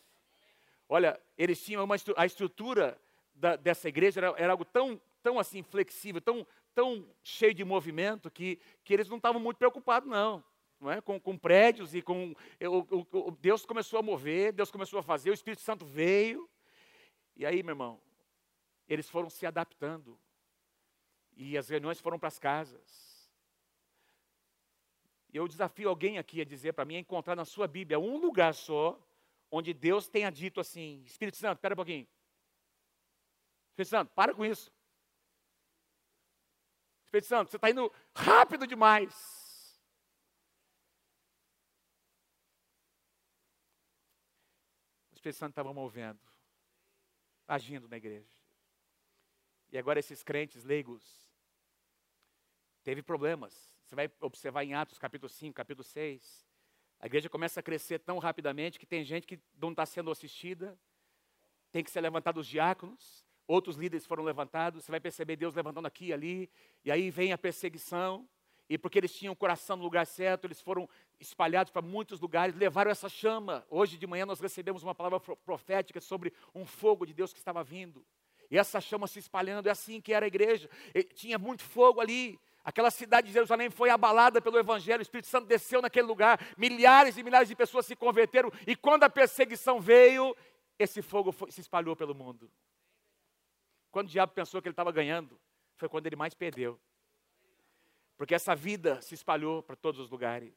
Olha, eles tinham uma a estrutura da, dessa igreja era, era, algo tão, tão assim flexível, tão, tão cheio de movimento que, que eles não estavam muito preocupados não, não é? Com, com prédios e com o, o, Deus começou a mover, Deus começou a fazer, o Espírito Santo veio e aí, meu irmão, eles foram se adaptando e as reuniões foram para as casas. Eu desafio alguém aqui a dizer para mim, a encontrar na sua Bíblia um lugar só onde Deus tenha dito assim: Espírito Santo, espera um pouquinho. Espírito Santo, para com isso. Espírito Santo, você está indo rápido demais. Espírito Santo estava movendo, agindo na igreja. E agora esses crentes leigos teve problemas. Você vai observar em Atos capítulo 5, capítulo 6. A igreja começa a crescer tão rapidamente que tem gente que não está sendo assistida, tem que ser levantado os diáconos, outros líderes foram levantados, você vai perceber Deus levantando aqui e ali, e aí vem a perseguição, e porque eles tinham o coração no lugar certo, eles foram espalhados para muitos lugares, levaram essa chama. Hoje de manhã nós recebemos uma palavra profética sobre um fogo de Deus que estava vindo. E essa chama se espalhando, é assim que era a igreja. E tinha muito fogo ali, Aquela cidade de Jerusalém foi abalada pelo Evangelho, o Espírito Santo desceu naquele lugar, milhares e milhares de pessoas se converteram, e quando a perseguição veio, esse fogo foi, se espalhou pelo mundo. Quando o diabo pensou que ele estava ganhando, foi quando ele mais perdeu. Porque essa vida se espalhou para todos os lugares.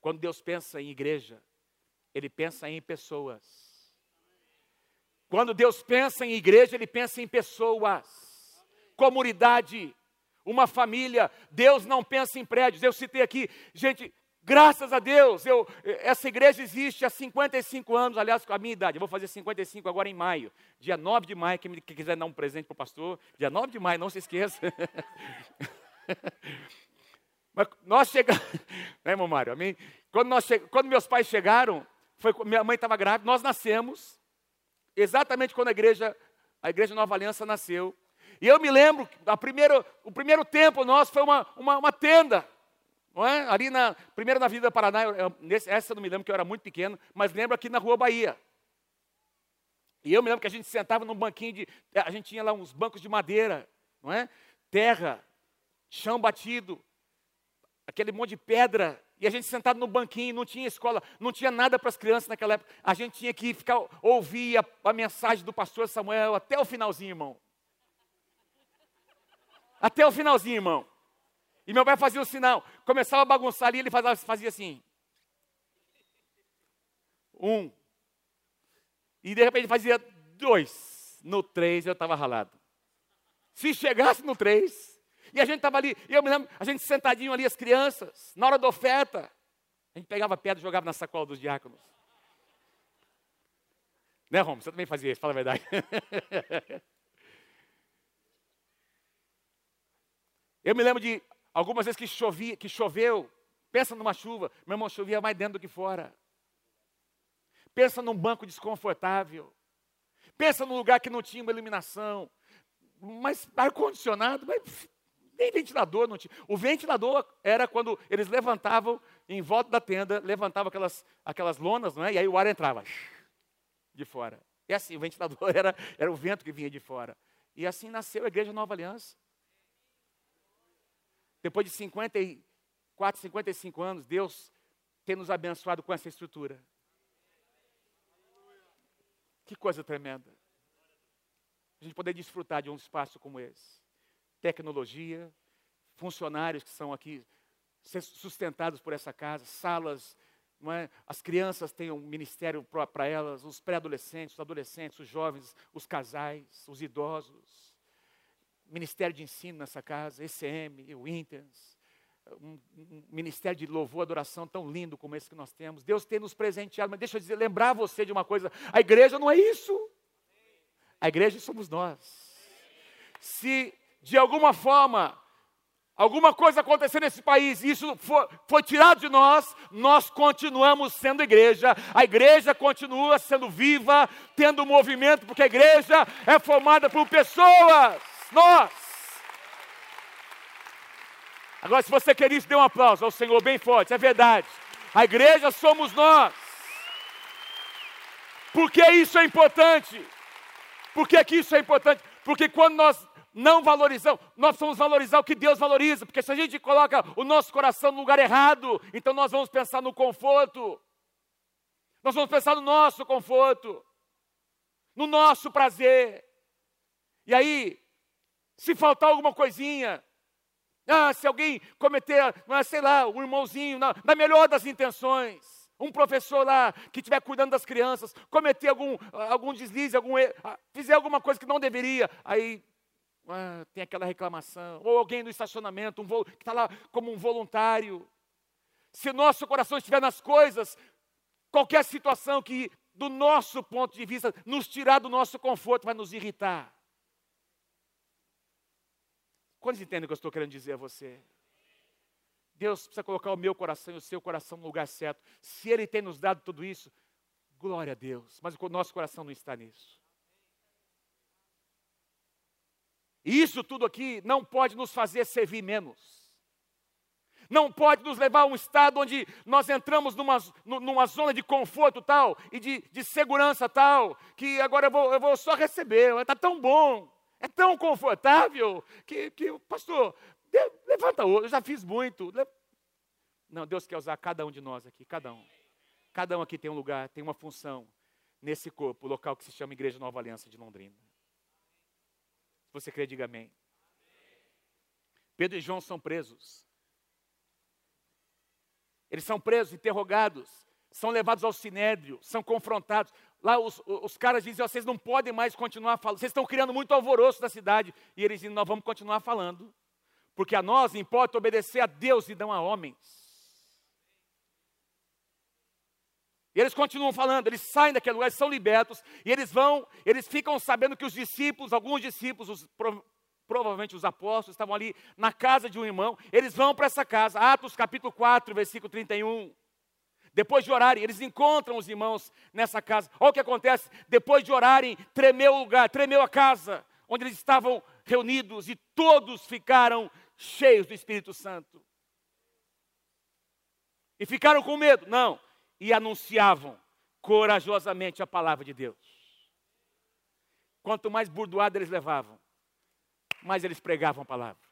Quando Deus pensa em igreja, Ele pensa em pessoas. Quando Deus pensa em igreja, Ele pensa em pessoas, comunidade uma família. Deus não pensa em prédios. Eu citei aqui, gente, graças a Deus, eu, essa igreja existe há 55 anos, aliás, com a minha idade. Eu vou fazer 55 agora em maio, dia 9 de maio. Quem, quiser dar um presente para o pastor, dia 9 de maio, não se esqueça. Mas nós chegamos, né, irmão Mário? Amém? Quando, nós che... quando meus pais chegaram, foi, minha mãe estava grávida, nós nascemos, exatamente quando a igreja, a igreja Nova Aliança nasceu. E eu me lembro, a primeiro, o primeiro tempo nosso foi uma, uma, uma tenda. Não é? Ali na, primeiro na Vida Paraná, eu, eu, nesse, essa eu não me lembro que eu era muito pequeno, mas lembro aqui na Rua Bahia. E eu me lembro que a gente sentava num banquinho de. A gente tinha lá uns bancos de madeira, não é? Terra, chão batido, aquele monte de pedra. E a gente sentado no banquinho, não tinha escola, não tinha nada para as crianças naquela época. A gente tinha que ficar, ouvir a, a mensagem do pastor Samuel até o finalzinho, irmão. Até o finalzinho, irmão. E meu pai fazia o sinal. Começava a bagunçar ali, ele fazia, fazia assim. Um. E de repente fazia dois. No três eu estava ralado. Se chegasse no três, e a gente estava ali, eu me lembro, a gente sentadinho ali, as crianças, na hora da oferta, a gente pegava pedra e jogava na sacola dos diáconos. Né, Romo? Você também fazia isso, fala a verdade. Eu me lembro de algumas vezes que, chovia, que choveu. Pensa numa chuva, meu irmão chovia mais dentro do que fora. Pensa num banco desconfortável. Pensa num lugar que não tinha uma iluminação. Mas ar-condicionado, mas nem ventilador não tinha. O ventilador era quando eles levantavam em volta da tenda, levantavam aquelas, aquelas lonas, não é? E aí o ar entrava de fora. E assim, o ventilador era, era o vento que vinha de fora. E assim nasceu a Igreja Nova Aliança. Depois de 54, 55 anos, Deus tem nos abençoado com essa estrutura. Que coisa tremenda. A gente poder desfrutar de um espaço como esse. Tecnologia, funcionários que são aqui sustentados por essa casa, salas, é? as crianças têm um ministério para elas, os pré-adolescentes, os adolescentes, os jovens, os casais, os idosos ministério de ensino nessa casa, ECM, o Intens, um, um, ministério de louvor, adoração tão lindo como esse que nós temos. Deus tem nos presenteado, mas deixa eu dizer, lembrar você de uma coisa: a igreja não é isso. A igreja somos nós. Se de alguma forma alguma coisa acontecer nesse país, isso for, foi tirado de nós, nós continuamos sendo igreja, a igreja continua sendo viva, tendo movimento, porque a igreja é formada por pessoas nós. Agora, se você quer isso, dê um aplauso ao Senhor bem forte, é verdade. A igreja somos nós. Por que isso é importante? Por que, que isso é importante? Porque quando nós não valorizamos, nós vamos valorizar o que Deus valoriza, porque se a gente coloca o nosso coração no lugar errado, então nós vamos pensar no conforto, nós vamos pensar no nosso conforto, no nosso prazer. E aí, se faltar alguma coisinha, ah, se alguém cometer, sei lá, um irmãozinho, na, na melhor das intenções, um professor lá que estiver cuidando das crianças, cometer algum, algum deslize, algum, fizer alguma coisa que não deveria, aí ah, tem aquela reclamação, ou alguém no estacionamento, um, que está lá como um voluntário. Se nosso coração estiver nas coisas, qualquer situação que, do nosso ponto de vista, nos tirar do nosso conforto, vai nos irritar. Quantos entendem o que eu estou querendo dizer a você? Deus precisa colocar o meu coração e o seu coração no lugar certo. Se Ele tem nos dado tudo isso, glória a Deus. Mas o nosso coração não está nisso. E isso tudo aqui não pode nos fazer servir menos. Não pode nos levar a um estado onde nós entramos numa, numa zona de conforto tal e de, de segurança tal, que agora eu vou, eu vou só receber, está tão bom, é tão confortável, que, que pastor, Levanta outro, eu já fiz muito. Não, Deus quer usar cada um de nós aqui, cada um. Cada um aqui tem um lugar, tem uma função nesse corpo, local que se chama Igreja Nova Aliança de Londrina. Se você crê, diga amém. Pedro e João são presos. Eles são presos, interrogados, são levados ao sinédrio, são confrontados. Lá os, os caras dizem, vocês não podem mais continuar falando, vocês estão criando muito alvoroço na cidade. E eles dizem, nós vamos continuar falando. Porque a nós importa obedecer a Deus e não a homens. E eles continuam falando, eles saem daquele lugar, são libertos, e eles vão, eles ficam sabendo que os discípulos, alguns discípulos, os, provavelmente os apóstolos, estavam ali na casa de um irmão, eles vão para essa casa, Atos capítulo 4, versículo 31. Depois de orarem, eles encontram os irmãos nessa casa. Olha o que acontece, depois de orarem, tremeu o lugar, tremeu a casa, onde eles estavam reunidos, e todos ficaram cheios do Espírito Santo. E ficaram com medo? Não. E anunciavam corajosamente a palavra de Deus. Quanto mais burdoada eles levavam, mais eles pregavam a palavra.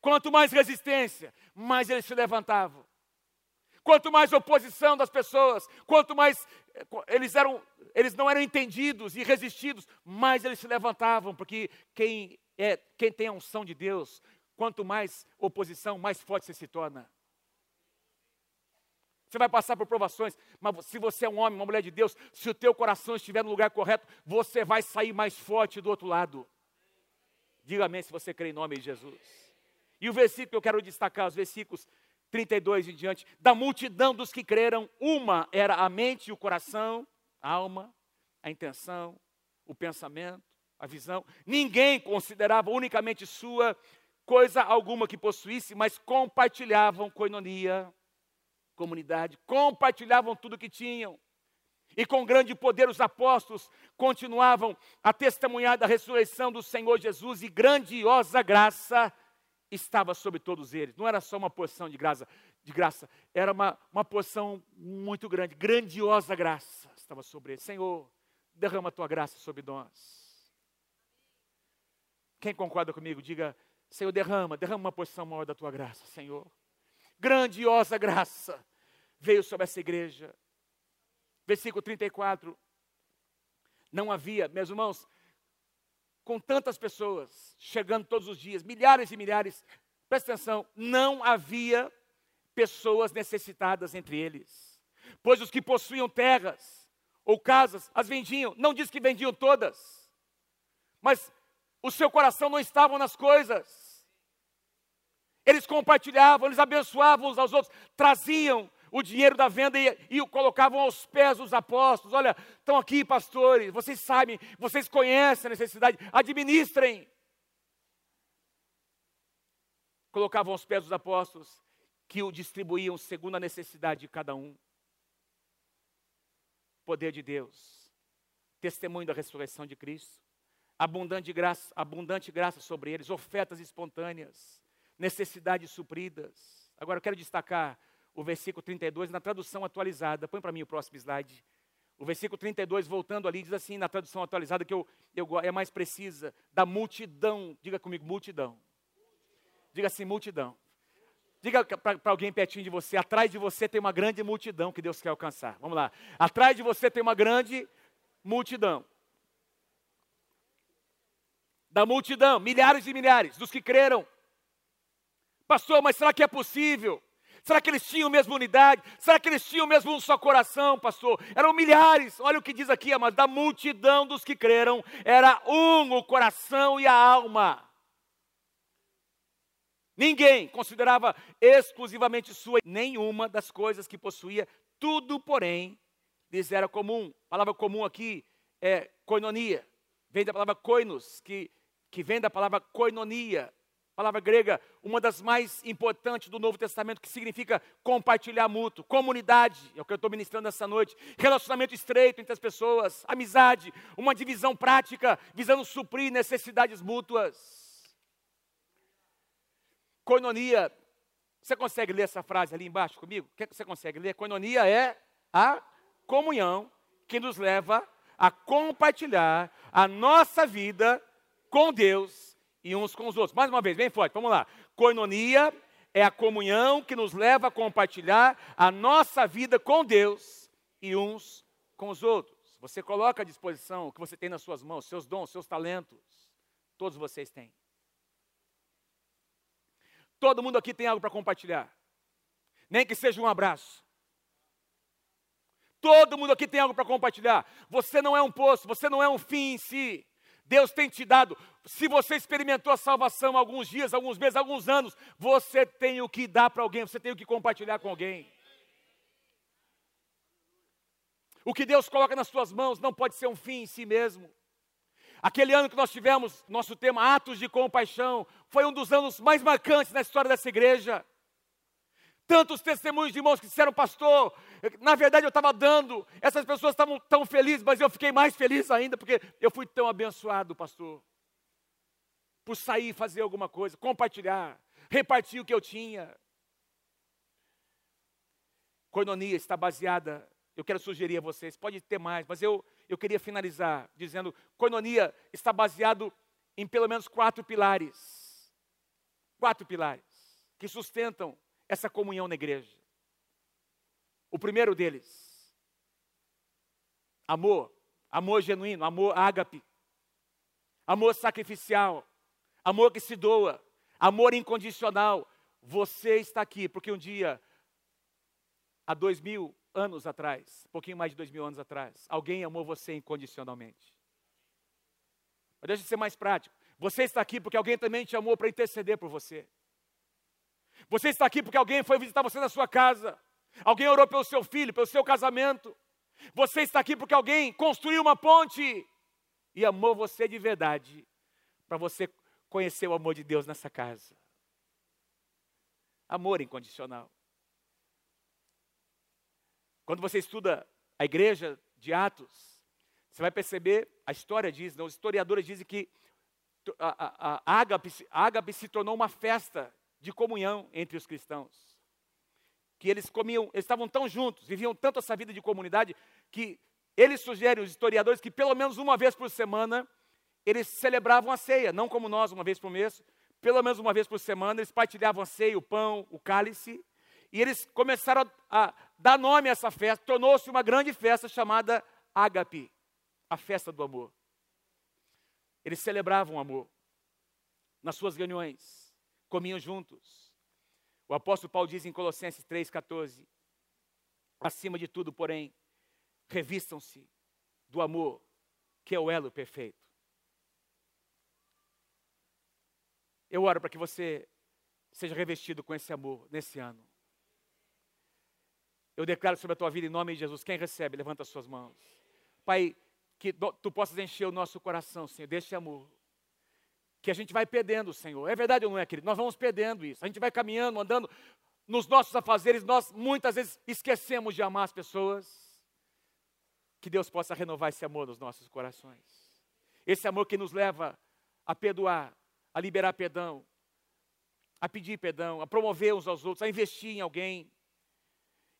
Quanto mais resistência, mais eles se levantavam. Quanto mais oposição das pessoas, quanto mais eh, eles eram, eles não eram entendidos e resistidos, mais eles se levantavam, porque quem é, quem tem a unção de Deus Quanto mais oposição, mais forte você se torna. Você vai passar por provações, mas se você é um homem, uma mulher de Deus, se o teu coração estiver no lugar correto, você vai sair mais forte do outro lado. Diga amém se você crê em nome de Jesus. E o versículo que eu quero destacar, os versículos 32 em diante, da multidão dos que creram, uma era a mente e o coração, a alma, a intenção, o pensamento, a visão. Ninguém considerava unicamente sua coisa alguma que possuísse, mas compartilhavam coinonia, comunidade, compartilhavam tudo que tinham. E com grande poder os apóstolos continuavam a testemunhar da ressurreição do Senhor Jesus e grandiosa graça estava sobre todos eles. Não era só uma porção de graça, de graça era uma, uma porção muito grande, grandiosa graça estava sobre eles. Senhor, derrama a tua graça sobre nós. Quem concorda comigo, diga Senhor, derrama, derrama uma porção maior da tua graça, Senhor. Grandiosa graça veio sobre essa igreja. Versículo 34. Não havia, meus irmãos, com tantas pessoas chegando todos os dias, milhares e milhares, presta atenção, não havia pessoas necessitadas entre eles. Pois os que possuíam terras ou casas as vendiam, não diz que vendiam todas, mas o seu coração não estava nas coisas. Eles compartilhavam, eles abençoavam uns aos outros, traziam o dinheiro da venda e, e o colocavam aos pés dos apóstolos. Olha, estão aqui, pastores, vocês sabem, vocês conhecem a necessidade, administrem. Colocavam aos pés dos apóstolos, que o distribuíam segundo a necessidade de cada um. Poder de Deus, testemunho da ressurreição de Cristo abundante graça, abundante graça sobre eles, ofertas espontâneas, necessidades supridas. Agora eu quero destacar o versículo 32 na tradução atualizada. Põe para mim o próximo slide. O versículo 32, voltando ali, diz assim na tradução atualizada, que eu, eu, é mais precisa, da multidão. Diga comigo, multidão. Diga assim, multidão. Diga para alguém pertinho de você, atrás de você tem uma grande multidão que Deus quer alcançar. Vamos lá. Atrás de você tem uma grande multidão da multidão, milhares e milhares dos que creram. Pastor, mas será que é possível? Será que eles tinham a mesma unidade? Será que eles tinham mesmo um só coração, pastor? Eram milhares. Olha o que diz aqui, mas da multidão dos que creram, era um o coração e a alma. Ninguém considerava exclusivamente sua nenhuma das coisas que possuía, tudo, porém, lhes era comum. A palavra comum aqui é koinonia, vem da palavra koinos, que, que vem da palavra koinonia, palavra grega, uma das mais importantes do Novo Testamento, que significa compartilhar mútuo, comunidade, é o que eu estou ministrando essa noite, relacionamento estreito entre as pessoas, amizade, uma divisão prática, visando suprir necessidades mútuas. Coinonia, você consegue ler essa frase ali embaixo comigo? O que você consegue ler? Coinonia é a comunhão que nos leva a compartilhar a nossa vida com Deus e uns com os outros. Mais uma vez, bem forte, vamos lá. Coinonia é a comunhão que nos leva a compartilhar a nossa vida com Deus e uns com os outros. Você coloca à disposição o que você tem nas suas mãos, seus dons, seus talentos. Todos vocês têm. Todo mundo aqui tem algo para compartilhar. Nem que seja um abraço. Todo mundo aqui tem algo para compartilhar. Você não é um poço, você não é um fim em si. Deus tem te dado. Se você experimentou a salvação alguns dias, alguns meses, alguns anos, você tem o que dar para alguém, você tem o que compartilhar com alguém. O que Deus coloca nas suas mãos não pode ser um fim em si mesmo. Aquele ano que nós tivemos, nosso tema Atos de Compaixão, foi um dos anos mais marcantes na história dessa igreja. Tantos testemunhos de irmãos que disseram, pastor, na verdade eu estava dando, essas pessoas estavam tão felizes, mas eu fiquei mais feliz ainda, porque eu fui tão abençoado, pastor. Por sair fazer alguma coisa, compartilhar, repartir o que eu tinha. Coinonia está baseada, eu quero sugerir a vocês, pode ter mais, mas eu, eu queria finalizar dizendo: coinonia está baseado em pelo menos quatro pilares. Quatro pilares que sustentam essa comunhão na igreja. O primeiro deles, amor, amor genuíno, amor ágape, amor sacrificial, amor que se doa, amor incondicional. Você está aqui porque um dia, há dois mil anos atrás, pouquinho mais de dois mil anos atrás, alguém amou você incondicionalmente. Mas deixa eu ser mais prático. Você está aqui porque alguém também te amou para interceder por você. Você está aqui porque alguém foi visitar você na sua casa. Alguém orou pelo seu filho, pelo seu casamento. Você está aqui porque alguém construiu uma ponte e amou você de verdade, para você conhecer o amor de Deus nessa casa. Amor incondicional. Quando você estuda a igreja de Atos, você vai perceber, a história diz, não, os historiadores dizem que a, a, a Ágape, Ágape se tornou uma festa de comunhão entre os cristãos. Que eles comiam, eles estavam tão juntos, viviam tanto essa vida de comunidade, que eles sugerem, os historiadores, que pelo menos uma vez por semana eles celebravam a ceia, não como nós, uma vez por mês, pelo menos uma vez por semana, eles partilhavam a ceia, o pão, o cálice, e eles começaram a, a dar nome a essa festa, tornou-se uma grande festa chamada Ágape, a festa do amor. Eles celebravam o amor nas suas reuniões comiam juntos. O apóstolo Paulo diz em Colossenses 3,14: acima de tudo, porém, revistam-se do amor, que é o elo perfeito. Eu oro para que você seja revestido com esse amor nesse ano. Eu declaro sobre a tua vida em nome de Jesus. Quem recebe, levanta as suas mãos. Pai, que tu possas encher o nosso coração, Senhor, deste amor que a gente vai perdendo, Senhor. É verdade ou não é, querido? Nós vamos perdendo isso. A gente vai caminhando, andando nos nossos afazeres, nós muitas vezes esquecemos de amar as pessoas. Que Deus possa renovar esse amor nos nossos corações. Esse amor que nos leva a perdoar, a liberar perdão, a pedir perdão, a promover uns aos outros, a investir em alguém.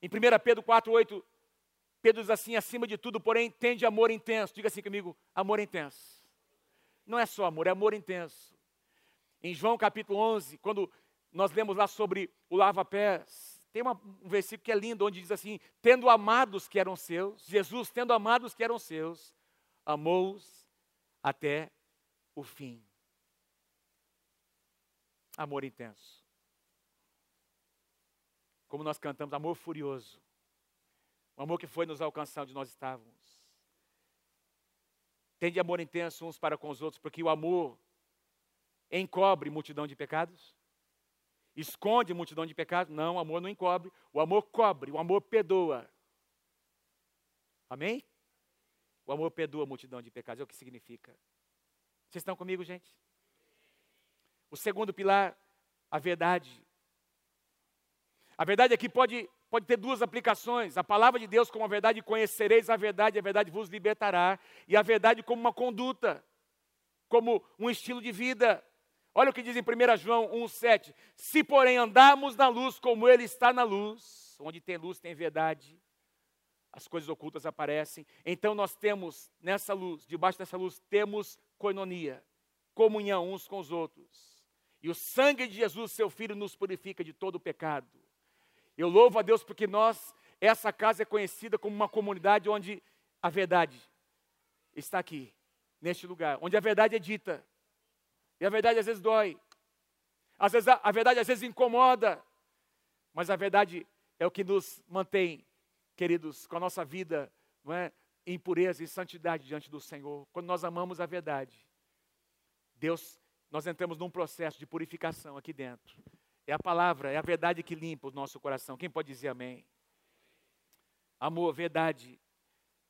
Em 1 Pedro 4,8, Pedro diz assim: acima de tudo, porém, tende amor intenso. Diga assim comigo: amor intenso não é só amor, é amor intenso. Em João capítulo 11, quando nós lemos lá sobre o lava-pés, tem uma, um versículo que é lindo, onde diz assim: Tendo amados que eram seus, Jesus, tendo amados que eram seus, amou-os até o fim. Amor intenso. como nós cantamos, amor furioso. O amor que foi nos alcançar onde nós estávamos. Tende amor intenso uns para com os outros, porque o amor encobre multidão de pecados? Esconde multidão de pecados? Não, o amor não encobre. O amor cobre, o amor perdoa. Amém? O amor perdoa multidão de pecados, é o que significa. Vocês estão comigo, gente? O segundo pilar, a verdade. A verdade aqui pode, pode ter duas aplicações. A palavra de Deus como a verdade, conhecereis a verdade, a verdade vos libertará. E a verdade como uma conduta, como um estilo de vida. Olha o que diz em 1 João 1,7: Se porém andarmos na luz como Ele está na luz, onde tem luz tem verdade, as coisas ocultas aparecem. Então nós temos nessa luz, debaixo dessa luz, temos coinonia, comunhão uns com os outros. E o sangue de Jesus, seu Filho, nos purifica de todo o pecado. Eu louvo a Deus porque nós, essa casa é conhecida como uma comunidade onde a verdade está aqui, neste lugar, onde a verdade é dita. E a verdade às vezes dói. Às vezes a, a verdade às vezes incomoda. Mas a verdade é o que nos mantém queridos, com a nossa vida não é, em pureza e santidade diante do Senhor, quando nós amamos a verdade, Deus, nós entramos num processo de purificação aqui dentro. É a palavra, é a verdade que limpa o nosso coração. Quem pode dizer amém? Amor, verdade.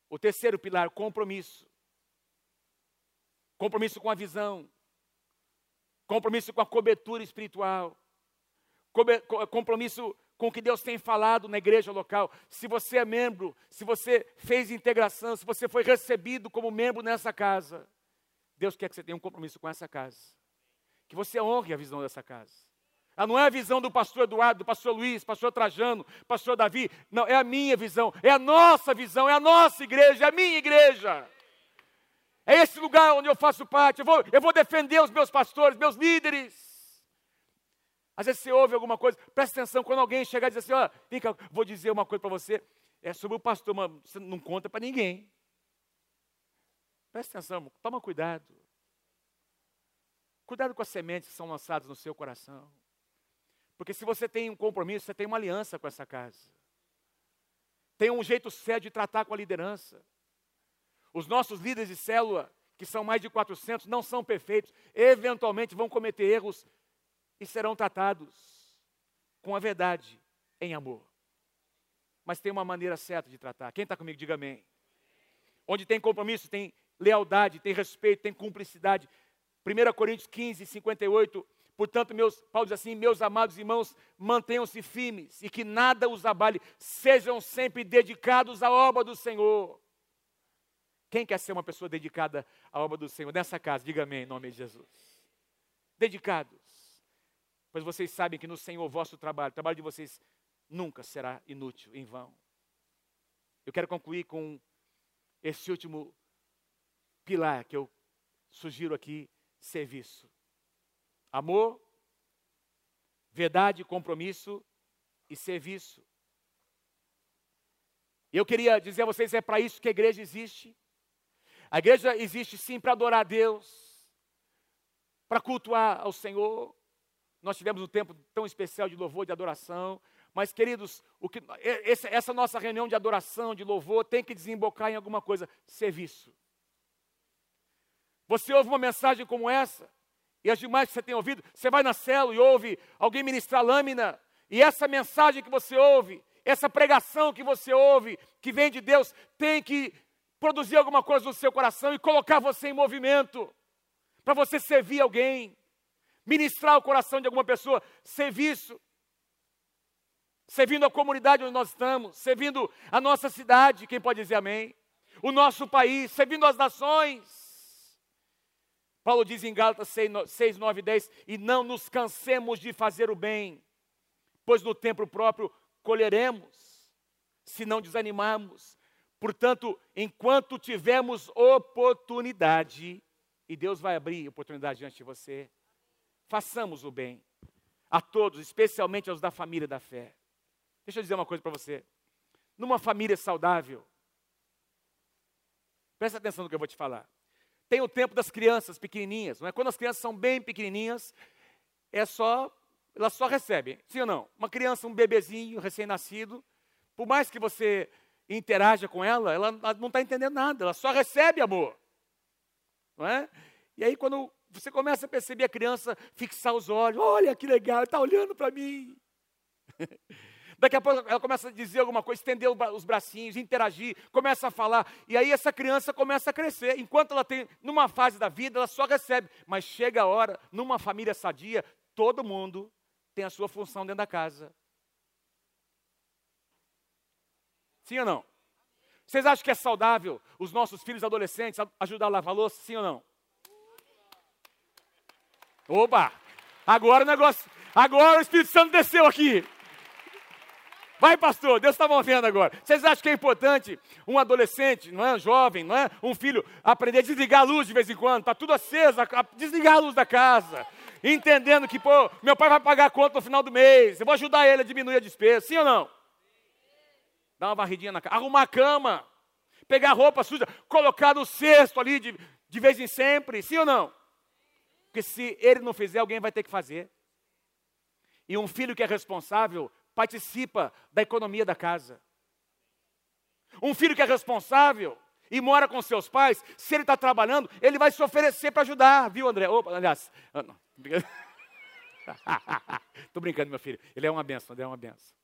O terceiro pilar, compromisso. Compromisso com a visão. Compromisso com a cobertura espiritual. Compromisso com o que Deus tem falado na igreja local. Se você é membro, se você fez integração, se você foi recebido como membro nessa casa, Deus quer que você tenha um compromisso com essa casa. Que você honre a visão dessa casa. Ah, não é a visão do pastor Eduardo, do pastor Luiz, pastor Trajano, pastor Davi. Não, é a minha visão, é a nossa visão, é a nossa igreja, é a minha igreja. É esse lugar onde eu faço parte. Eu vou, eu vou defender os meus pastores, meus líderes. Às vezes você ouve alguma coisa, presta atenção, quando alguém chegar e dizer assim, ó, vem cá, vou dizer uma coisa para você, é sobre o pastor, mas você não conta para ninguém. Presta atenção, toma cuidado. Cuidado com as sementes que são lançadas no seu coração. Porque se você tem um compromisso, você tem uma aliança com essa casa. Tem um jeito sério de tratar com a liderança. Os nossos líderes de célula, que são mais de 400, não são perfeitos. Eventualmente vão cometer erros e serão tratados com a verdade em amor. Mas tem uma maneira certa de tratar. Quem está comigo, diga amém. Onde tem compromisso, tem lealdade, tem respeito, tem cumplicidade. 1 Coríntios 15, 58. Portanto, meus, Paulo diz assim: meus amados irmãos, mantenham-se firmes e que nada os abale, sejam sempre dedicados à obra do Senhor. Quem quer ser uma pessoa dedicada à obra do Senhor nessa casa? Diga amém em nome de Jesus. Dedicados pois vocês sabem que no Senhor o vosso trabalho, o trabalho de vocês nunca será inútil, em vão. Eu quero concluir com esse último pilar que eu sugiro aqui: serviço. Amor, verdade, compromisso e serviço. Eu queria dizer a vocês: é para isso que a igreja existe. A igreja existe sim para adorar a Deus, para cultuar ao Senhor, nós tivemos um tempo tão especial de louvor, de adoração. Mas, queridos, que, essa nossa reunião de adoração, de louvor, tem que desembocar em alguma coisa: serviço. Você ouve uma mensagem como essa, e as demais que você tem ouvido, você vai na célula e ouve alguém ministrar lâmina, e essa mensagem que você ouve, essa pregação que você ouve, que vem de Deus, tem que produzir alguma coisa no seu coração e colocar você em movimento, para você servir alguém ministrar o coração de alguma pessoa, serviço, servindo a comunidade onde nós estamos, servindo a nossa cidade, quem pode dizer amém? O nosso país, servindo as nações. Paulo diz em Gálatas 6, 9 e 10: E não nos cansemos de fazer o bem, pois no tempo próprio colheremos, se não desanimarmos. Portanto, enquanto tivermos oportunidade, e Deus vai abrir oportunidade diante de você, façamos o bem a todos, especialmente aos da família da fé. Deixa eu dizer uma coisa para você. Numa família saudável, presta atenção no que eu vou te falar. Tem o tempo das crianças pequenininhas, não é? Quando as crianças são bem pequenininhas, é só ela só recebe, sim ou não? Uma criança, um bebezinho recém-nascido, por mais que você interaja com ela, ela não está entendendo nada, ela só recebe amor. Não é? E aí, quando você começa a perceber a criança fixar os olhos, olha que legal, está olhando para mim. Daqui a pouco ela começa a dizer alguma coisa, estender os bracinhos, interagir, começa a falar. E aí essa criança começa a crescer. Enquanto ela tem, numa fase da vida, ela só recebe. Mas chega a hora, numa família sadia, todo mundo tem a sua função dentro da casa. Sim ou não? Vocês acham que é saudável os nossos filhos adolescentes ajudar a lavar louça? Sim ou não? Opa! Agora o negócio. Agora o Espírito Santo desceu aqui. Vai, pastor, Deus está movendo agora. Vocês acham que é importante um adolescente, não é? Um jovem, não é? Um filho aprender a desligar a luz de vez em quando, está tudo aceso, desligar a luz da casa. Entendendo que, pô, meu pai vai pagar a conta no final do mês, eu vou ajudar ele a diminuir a despesa, sim ou não? Dar uma varridinha na casa, arrumar a cama, pegar roupa suja, colocar no cesto ali de, de vez em sempre, sim ou não? Porque se ele não fizer, alguém vai ter que fazer. E um filho que é responsável participa da economia da casa. Um filho que é responsável e mora com seus pais, se ele está trabalhando, ele vai se oferecer para ajudar, viu, André? Opa, aliás, estou brincando, meu filho. Ele é uma benção, ele é uma benção.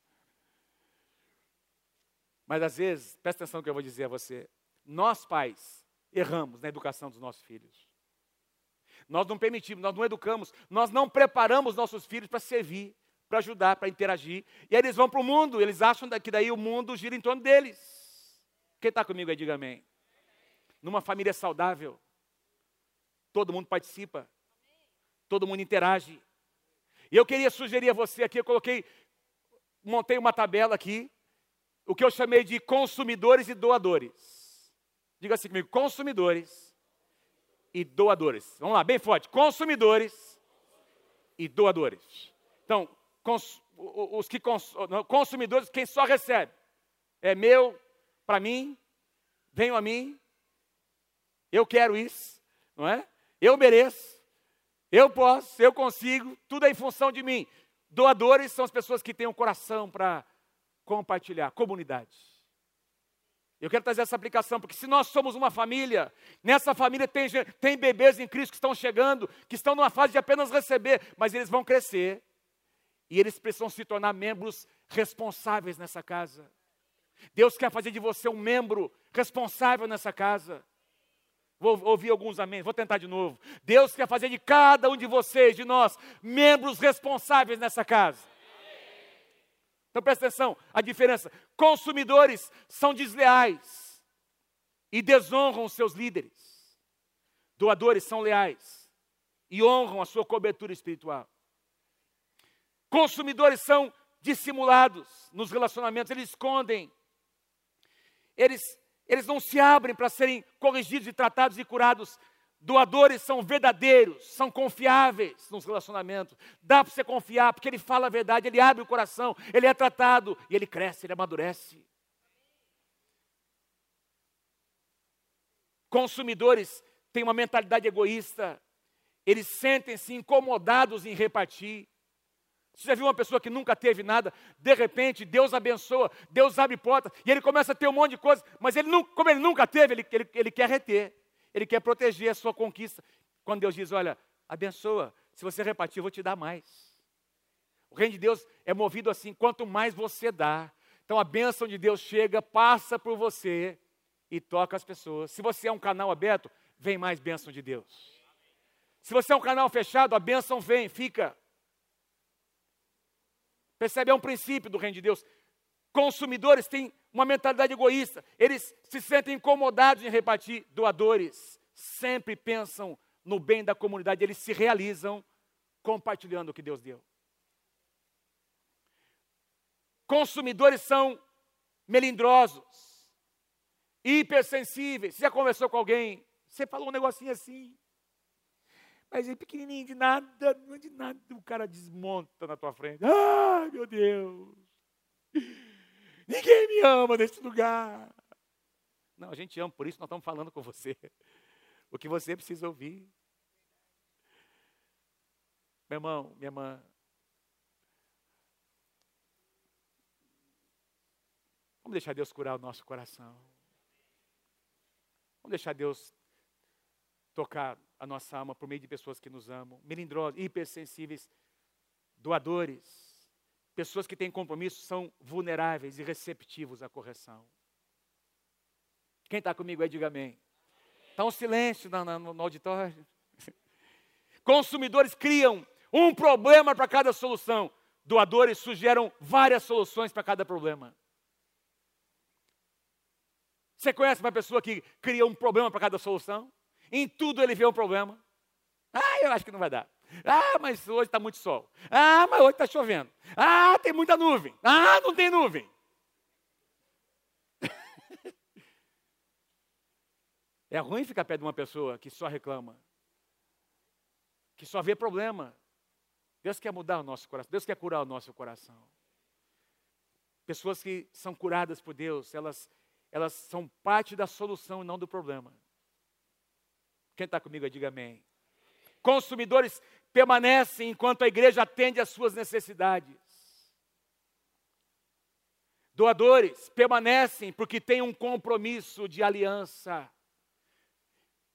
Mas às vezes, presta atenção no que eu vou dizer a você. Nós, pais, erramos na educação dos nossos filhos. Nós não permitimos, nós não educamos, nós não preparamos nossos filhos para servir para ajudar, para interagir. E aí eles vão para o mundo, eles acham que daí o mundo gira em torno deles. Quem está comigo aí, diga amém. Numa família saudável, todo mundo participa, todo mundo interage. E eu queria sugerir a você aqui, eu coloquei, montei uma tabela aqui, o que eu chamei de consumidores e doadores. Diga assim comigo, consumidores e doadores. Vamos lá, bem forte. Consumidores e doadores. Então, cons, os que cons, consumidores, quem só recebe. É meu, para mim, venho a mim, eu quero isso, não é? Eu mereço, eu posso, eu consigo, tudo é em função de mim. Doadores são as pessoas que têm um coração para compartilhar, comunidade. Eu quero trazer essa aplicação, porque se nós somos uma família, nessa família tem, tem bebês em Cristo que estão chegando, que estão numa fase de apenas receber, mas eles vão crescer, e eles precisam se tornar membros responsáveis nessa casa. Deus quer fazer de você um membro responsável nessa casa. Vou ouvir alguns amém, vou tentar de novo. Deus quer fazer de cada um de vocês, de nós, membros responsáveis nessa casa. Então presta atenção, a diferença. Consumidores são desleais e desonram seus líderes. Doadores são leais e honram a sua cobertura espiritual. Consumidores são dissimulados nos relacionamentos, eles escondem. Eles, eles não se abrem para serem corrigidos e tratados e curados. Doadores são verdadeiros, são confiáveis nos relacionamentos. Dá para você confiar, porque ele fala a verdade, ele abre o coração, ele é tratado e ele cresce, ele amadurece. Consumidores têm uma mentalidade egoísta, eles sentem-se incomodados em repartir. Você já viu uma pessoa que nunca teve nada, de repente Deus abençoa, Deus abre portas, e ele começa a ter um monte de coisa, mas ele como ele nunca teve, ele, ele, ele quer reter, ele quer proteger a sua conquista. Quando Deus diz, olha, abençoa, se você repartir, eu vou te dar mais. O reino de Deus é movido assim, quanto mais você dá. Então a bênção de Deus chega, passa por você e toca as pessoas. Se você é um canal aberto, vem mais bênção de Deus. Se você é um canal fechado, a bênção vem, fica. Percebe? É um princípio do reino de Deus. Consumidores têm uma mentalidade egoísta, eles se sentem incomodados em repartir. Doadores sempre pensam no bem da comunidade, eles se realizam compartilhando o que Deus deu. Consumidores são melindrosos, hipersensíveis. Você já conversou com alguém? Você falou um negocinho assim mas é pequenininho, de nada, de nada, o cara desmonta na tua frente. Ah, meu Deus! Ninguém me ama neste lugar. Não, a gente ama, por isso nós estamos falando com você. O que você precisa ouvir. Meu irmão, minha irmã. Vamos deixar Deus curar o nosso coração. Vamos deixar Deus tocar a nossa alma por meio de pessoas que nos amam, melindrosos, hipersensíveis, doadores, pessoas que têm compromisso, são vulneráveis e receptivos à correção. Quem está comigo aí, diga amém. Está um silêncio no, no, no auditório. Consumidores criam um problema para cada solução. Doadores sugeram várias soluções para cada problema. Você conhece uma pessoa que cria um problema para cada solução? Em tudo ele vê um problema. Ah, eu acho que não vai dar. Ah, mas hoje está muito sol. Ah, mas hoje está chovendo. Ah, tem muita nuvem. Ah, não tem nuvem. é ruim ficar perto de uma pessoa que só reclama, que só vê problema. Deus quer mudar o nosso coração, Deus quer curar o nosso coração. Pessoas que são curadas por Deus, elas, elas são parte da solução e não do problema. Quem está comigo, diga amém. Consumidores permanecem enquanto a igreja atende às suas necessidades. Doadores permanecem porque têm um compromisso de aliança.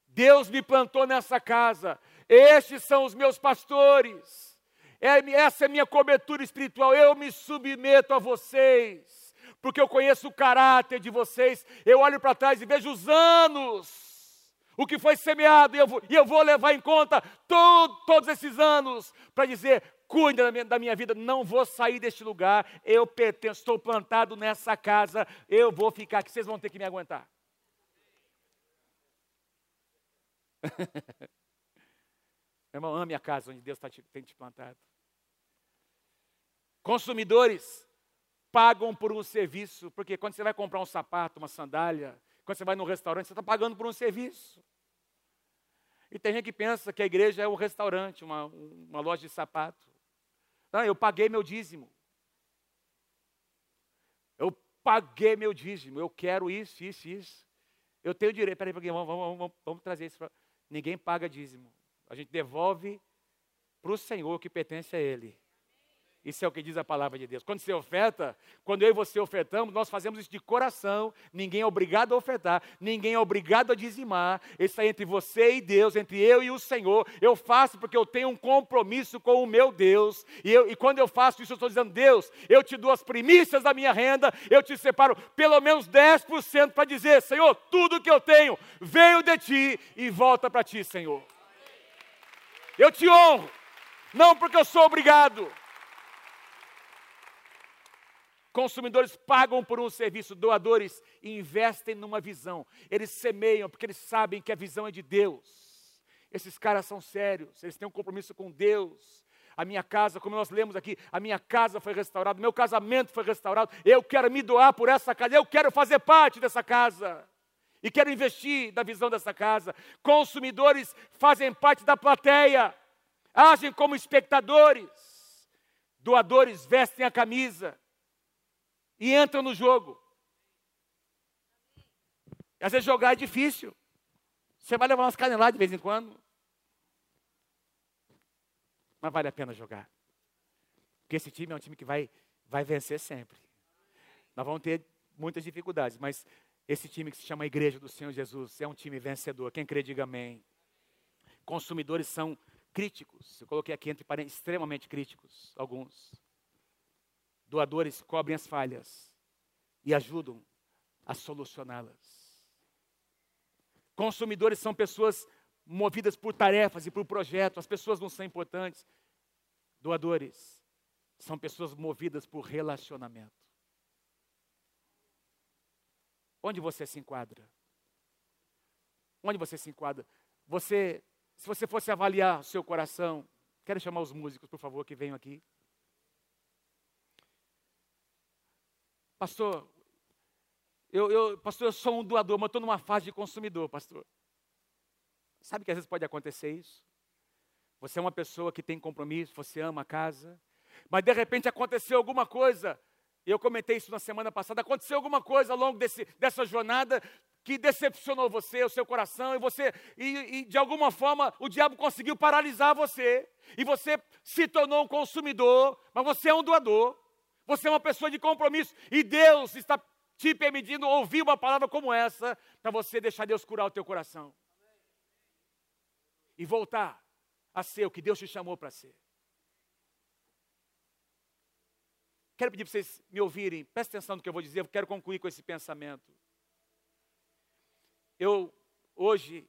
Deus me plantou nessa casa, estes são os meus pastores, é, essa é a minha cobertura espiritual, eu me submeto a vocês, porque eu conheço o caráter de vocês, eu olho para trás e vejo os anos o que foi semeado, e eu vou, e eu vou levar em conta todo, todos esses anos para dizer: cuide da minha, da minha, vida, não vou sair deste lugar, eu pertenço, estou plantado nessa casa, eu vou ficar aqui, vocês vão ter que me aguentar. Irmão, ame a casa onde Deus tá te, tem te plantado. Consumidores pagam por um serviço, porque quando você vai comprar um sapato, uma sandália, quando você vai num restaurante, você está pagando por um serviço. E tem gente que pensa que a igreja é um restaurante, uma, uma loja de sapato. Não, eu paguei meu dízimo. Eu paguei meu dízimo. Eu quero isso, isso, isso. Eu tenho direito. Peraí, vamos, vamos, vamos, vamos trazer isso. Pra... Ninguém paga dízimo. A gente devolve para o Senhor que pertence a Ele. Isso é o que diz a palavra de Deus. Quando você oferta, quando eu e você ofertamos, nós fazemos isso de coração. Ninguém é obrigado a ofertar, ninguém é obrigado a dizimar. Isso é entre você e Deus, entre eu e o Senhor. Eu faço porque eu tenho um compromisso com o meu Deus. E, eu, e quando eu faço isso, eu estou dizendo, Deus, eu te dou as primícias da minha renda, eu te separo pelo menos 10% para dizer, Senhor, tudo que eu tenho veio de ti e volta para ti, Senhor. Eu te honro, não porque eu sou obrigado Consumidores pagam por um serviço, doadores investem numa visão. Eles semeiam porque eles sabem que a visão é de Deus. Esses caras são sérios, eles têm um compromisso com Deus. A minha casa, como nós lemos aqui, a minha casa foi restaurada, meu casamento foi restaurado. Eu quero me doar por essa casa, eu quero fazer parte dessa casa. E quero investir na visão dessa casa. Consumidores fazem parte da plateia, agem como espectadores. Doadores vestem a camisa e entra no jogo. Às vezes jogar é difícil. Você vai levar umas caneladas de vez em quando. Mas vale a pena jogar. Porque esse time é um time que vai, vai vencer sempre. Nós vamos ter muitas dificuldades, mas esse time que se chama Igreja do Senhor Jesus é um time vencedor. Quem crê, diga amém. Consumidores são críticos. Eu coloquei aqui entre parênteses, extremamente críticos, alguns. Doadores cobrem as falhas e ajudam a solucioná-las. Consumidores são pessoas movidas por tarefas e por projetos, as pessoas não são importantes. Doadores são pessoas movidas por relacionamento. Onde você se enquadra? Onde você se enquadra? Você, se você fosse avaliar o seu coração, quero chamar os músicos, por favor, que venham aqui. Pastor, eu, eu, pastor, eu sou um doador, mas estou numa fase de consumidor, pastor. Sabe que às vezes pode acontecer isso? Você é uma pessoa que tem compromisso, você ama a casa, mas de repente aconteceu alguma coisa, eu comentei isso na semana passada, aconteceu alguma coisa ao longo desse, dessa jornada que decepcionou você, o seu coração, e você, e, e, de alguma forma o diabo conseguiu paralisar você, e você se tornou um consumidor, mas você é um doador. Você é uma pessoa de compromisso e Deus está te permitindo ouvir uma palavra como essa, para você deixar Deus curar o teu coração. E voltar a ser o que Deus te chamou para ser. Quero pedir para vocês me ouvirem, presta atenção no que eu vou dizer, eu quero concluir com esse pensamento. Eu, hoje,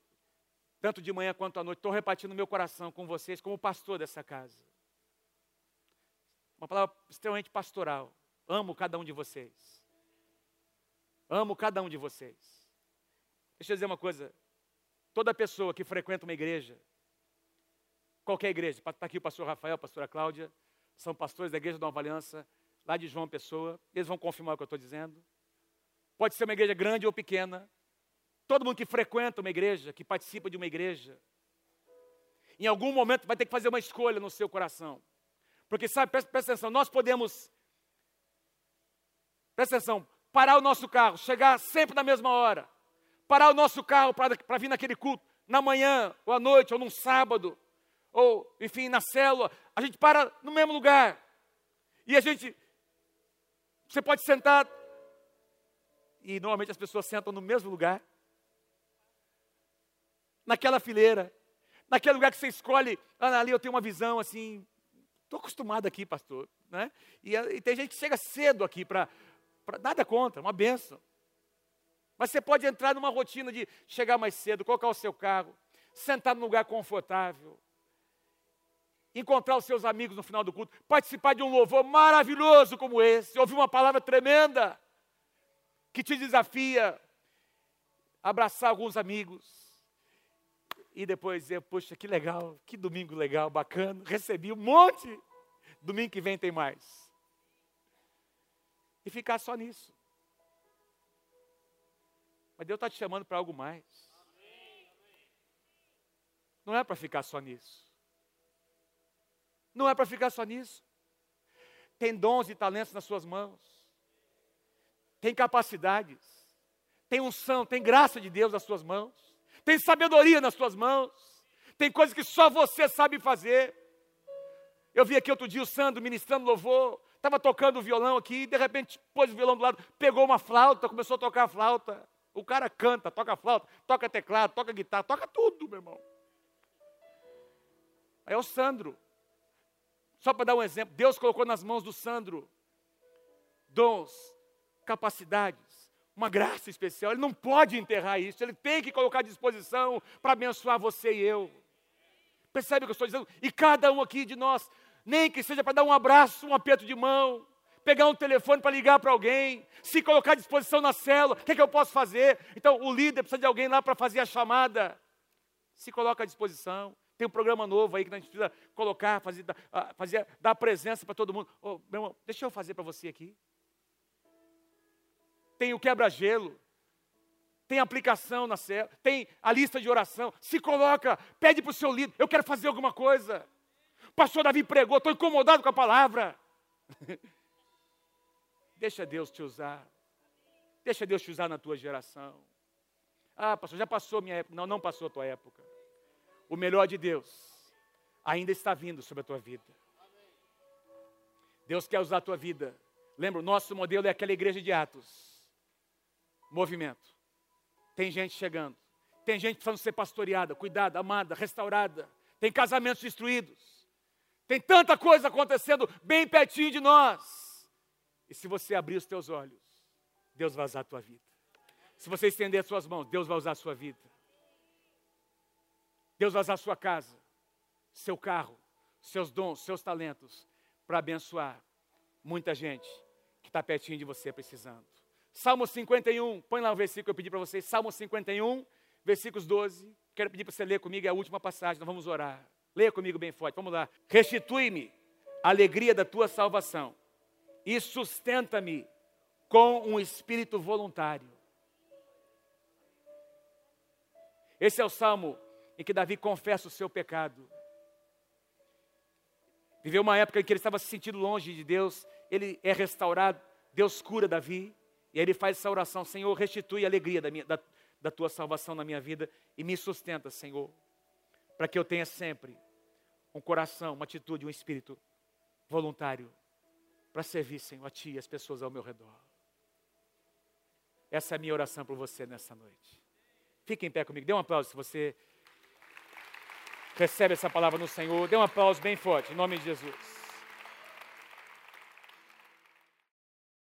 tanto de manhã quanto à noite, estou repartindo meu coração com vocês como pastor dessa casa. Uma palavra extremamente pastoral. Amo cada um de vocês. Amo cada um de vocês. Deixa eu dizer uma coisa. Toda pessoa que frequenta uma igreja, qualquer igreja, está aqui o pastor Rafael, a pastora Cláudia, são pastores da igreja da Nova Aliança, lá de João Pessoa, eles vão confirmar o que eu estou dizendo. Pode ser uma igreja grande ou pequena. Todo mundo que frequenta uma igreja, que participa de uma igreja, em algum momento vai ter que fazer uma escolha no seu coração. Porque sabe, presta, presta atenção, nós podemos, presta atenção, parar o nosso carro, chegar sempre na mesma hora, parar o nosso carro para vir naquele culto, na manhã, ou à noite, ou num sábado, ou enfim, na célula, a gente para no mesmo lugar. E a gente você pode sentar, e normalmente as pessoas sentam no mesmo lugar, naquela fileira, naquele lugar que você escolhe, ah, ali eu tenho uma visão assim, estou acostumado aqui, pastor, né? E, e, tem gente que chega cedo aqui para, nada contra, uma benção. Mas você pode entrar numa rotina de chegar mais cedo, colocar o seu carro, sentar num lugar confortável, encontrar os seus amigos no final do culto, participar de um louvor maravilhoso como esse, ouvir uma palavra tremenda que te desafia, abraçar alguns amigos e depois dizer, poxa, que legal, que domingo legal, bacana, recebi um monte, domingo que vem tem mais. E ficar só nisso. Mas Deus está te chamando para algo mais. Não é para ficar só nisso. Não é para ficar só nisso. Tem dons e talentos nas suas mãos. Tem capacidades. Tem unção, tem graça de Deus nas suas mãos. Tem sabedoria nas suas mãos. Tem coisas que só você sabe fazer. Eu vi aqui outro dia o Sandro ministrando louvor. Estava tocando o violão aqui, e de repente pôs o violão do lado, pegou uma flauta, começou a tocar a flauta. O cara canta, toca flauta, toca teclado, toca guitarra, toca tudo, meu irmão. Aí é o Sandro. Só para dar um exemplo, Deus colocou nas mãos do Sandro dons, capacidades, uma graça especial. Ele não pode enterrar isso, ele tem que colocar à disposição para abençoar você e eu. Percebe o que eu estou dizendo? E cada um aqui de nós, nem que seja para dar um abraço, um aperto de mão, pegar um telefone para ligar para alguém, se colocar à disposição na célula, o que, é que eu posso fazer? Então, o líder precisa de alguém lá para fazer a chamada. Se coloca à disposição. Tem um programa novo aí que a gente precisa colocar, fazer, fazer dar presença para todo mundo. Oh, meu irmão, deixa eu fazer para você aqui. Tem o quebra-gelo. Tem aplicação na célula, tem a lista de oração. Se coloca, pede para o seu líder, eu quero fazer alguma coisa. O pastor Davi pregou, estou incomodado com a palavra. Deixa Deus te usar. Deixa Deus te usar na tua geração. Ah, pastor, já passou minha época. Não, não passou a tua época o melhor de Deus ainda está vindo sobre a tua vida. Deus quer usar a tua vida. Lembra, o nosso modelo é aquela igreja de Atos. Movimento. Tem gente chegando. Tem gente precisando ser pastoreada, cuidada, amada, restaurada. Tem casamentos destruídos. Tem tanta coisa acontecendo bem pertinho de nós. E se você abrir os teus olhos, Deus vai usar a tua vida. Se você estender as suas mãos, Deus vai usar a sua vida. Deus vai usar a sua casa, seu carro, seus dons, seus talentos para abençoar muita gente que está pertinho de você precisando. Salmo 51, põe lá o versículo que eu pedi para vocês. Salmo 51, versículos 12. Quero pedir para você ler comigo, é a última passagem, nós vamos orar. Leia comigo bem forte, vamos lá. Restitui-me a alegria da tua salvação e sustenta-me com um espírito voluntário. Esse é o Salmo em que Davi confessa o seu pecado. Viveu uma época em que ele estava se sentindo longe de Deus, ele é restaurado, Deus cura Davi, e aí ele faz essa oração: Senhor, restitui a alegria da, minha, da, da tua salvação na minha vida e me sustenta, Senhor, para que eu tenha sempre um coração, uma atitude, um espírito voluntário para servir, Senhor, a Ti e as pessoas ao meu redor. Essa é a minha oração por você nessa noite. Fique em pé comigo. Dê um aplauso se você recebe essa palavra no Senhor. Dê um aplauso bem forte, em nome de Jesus.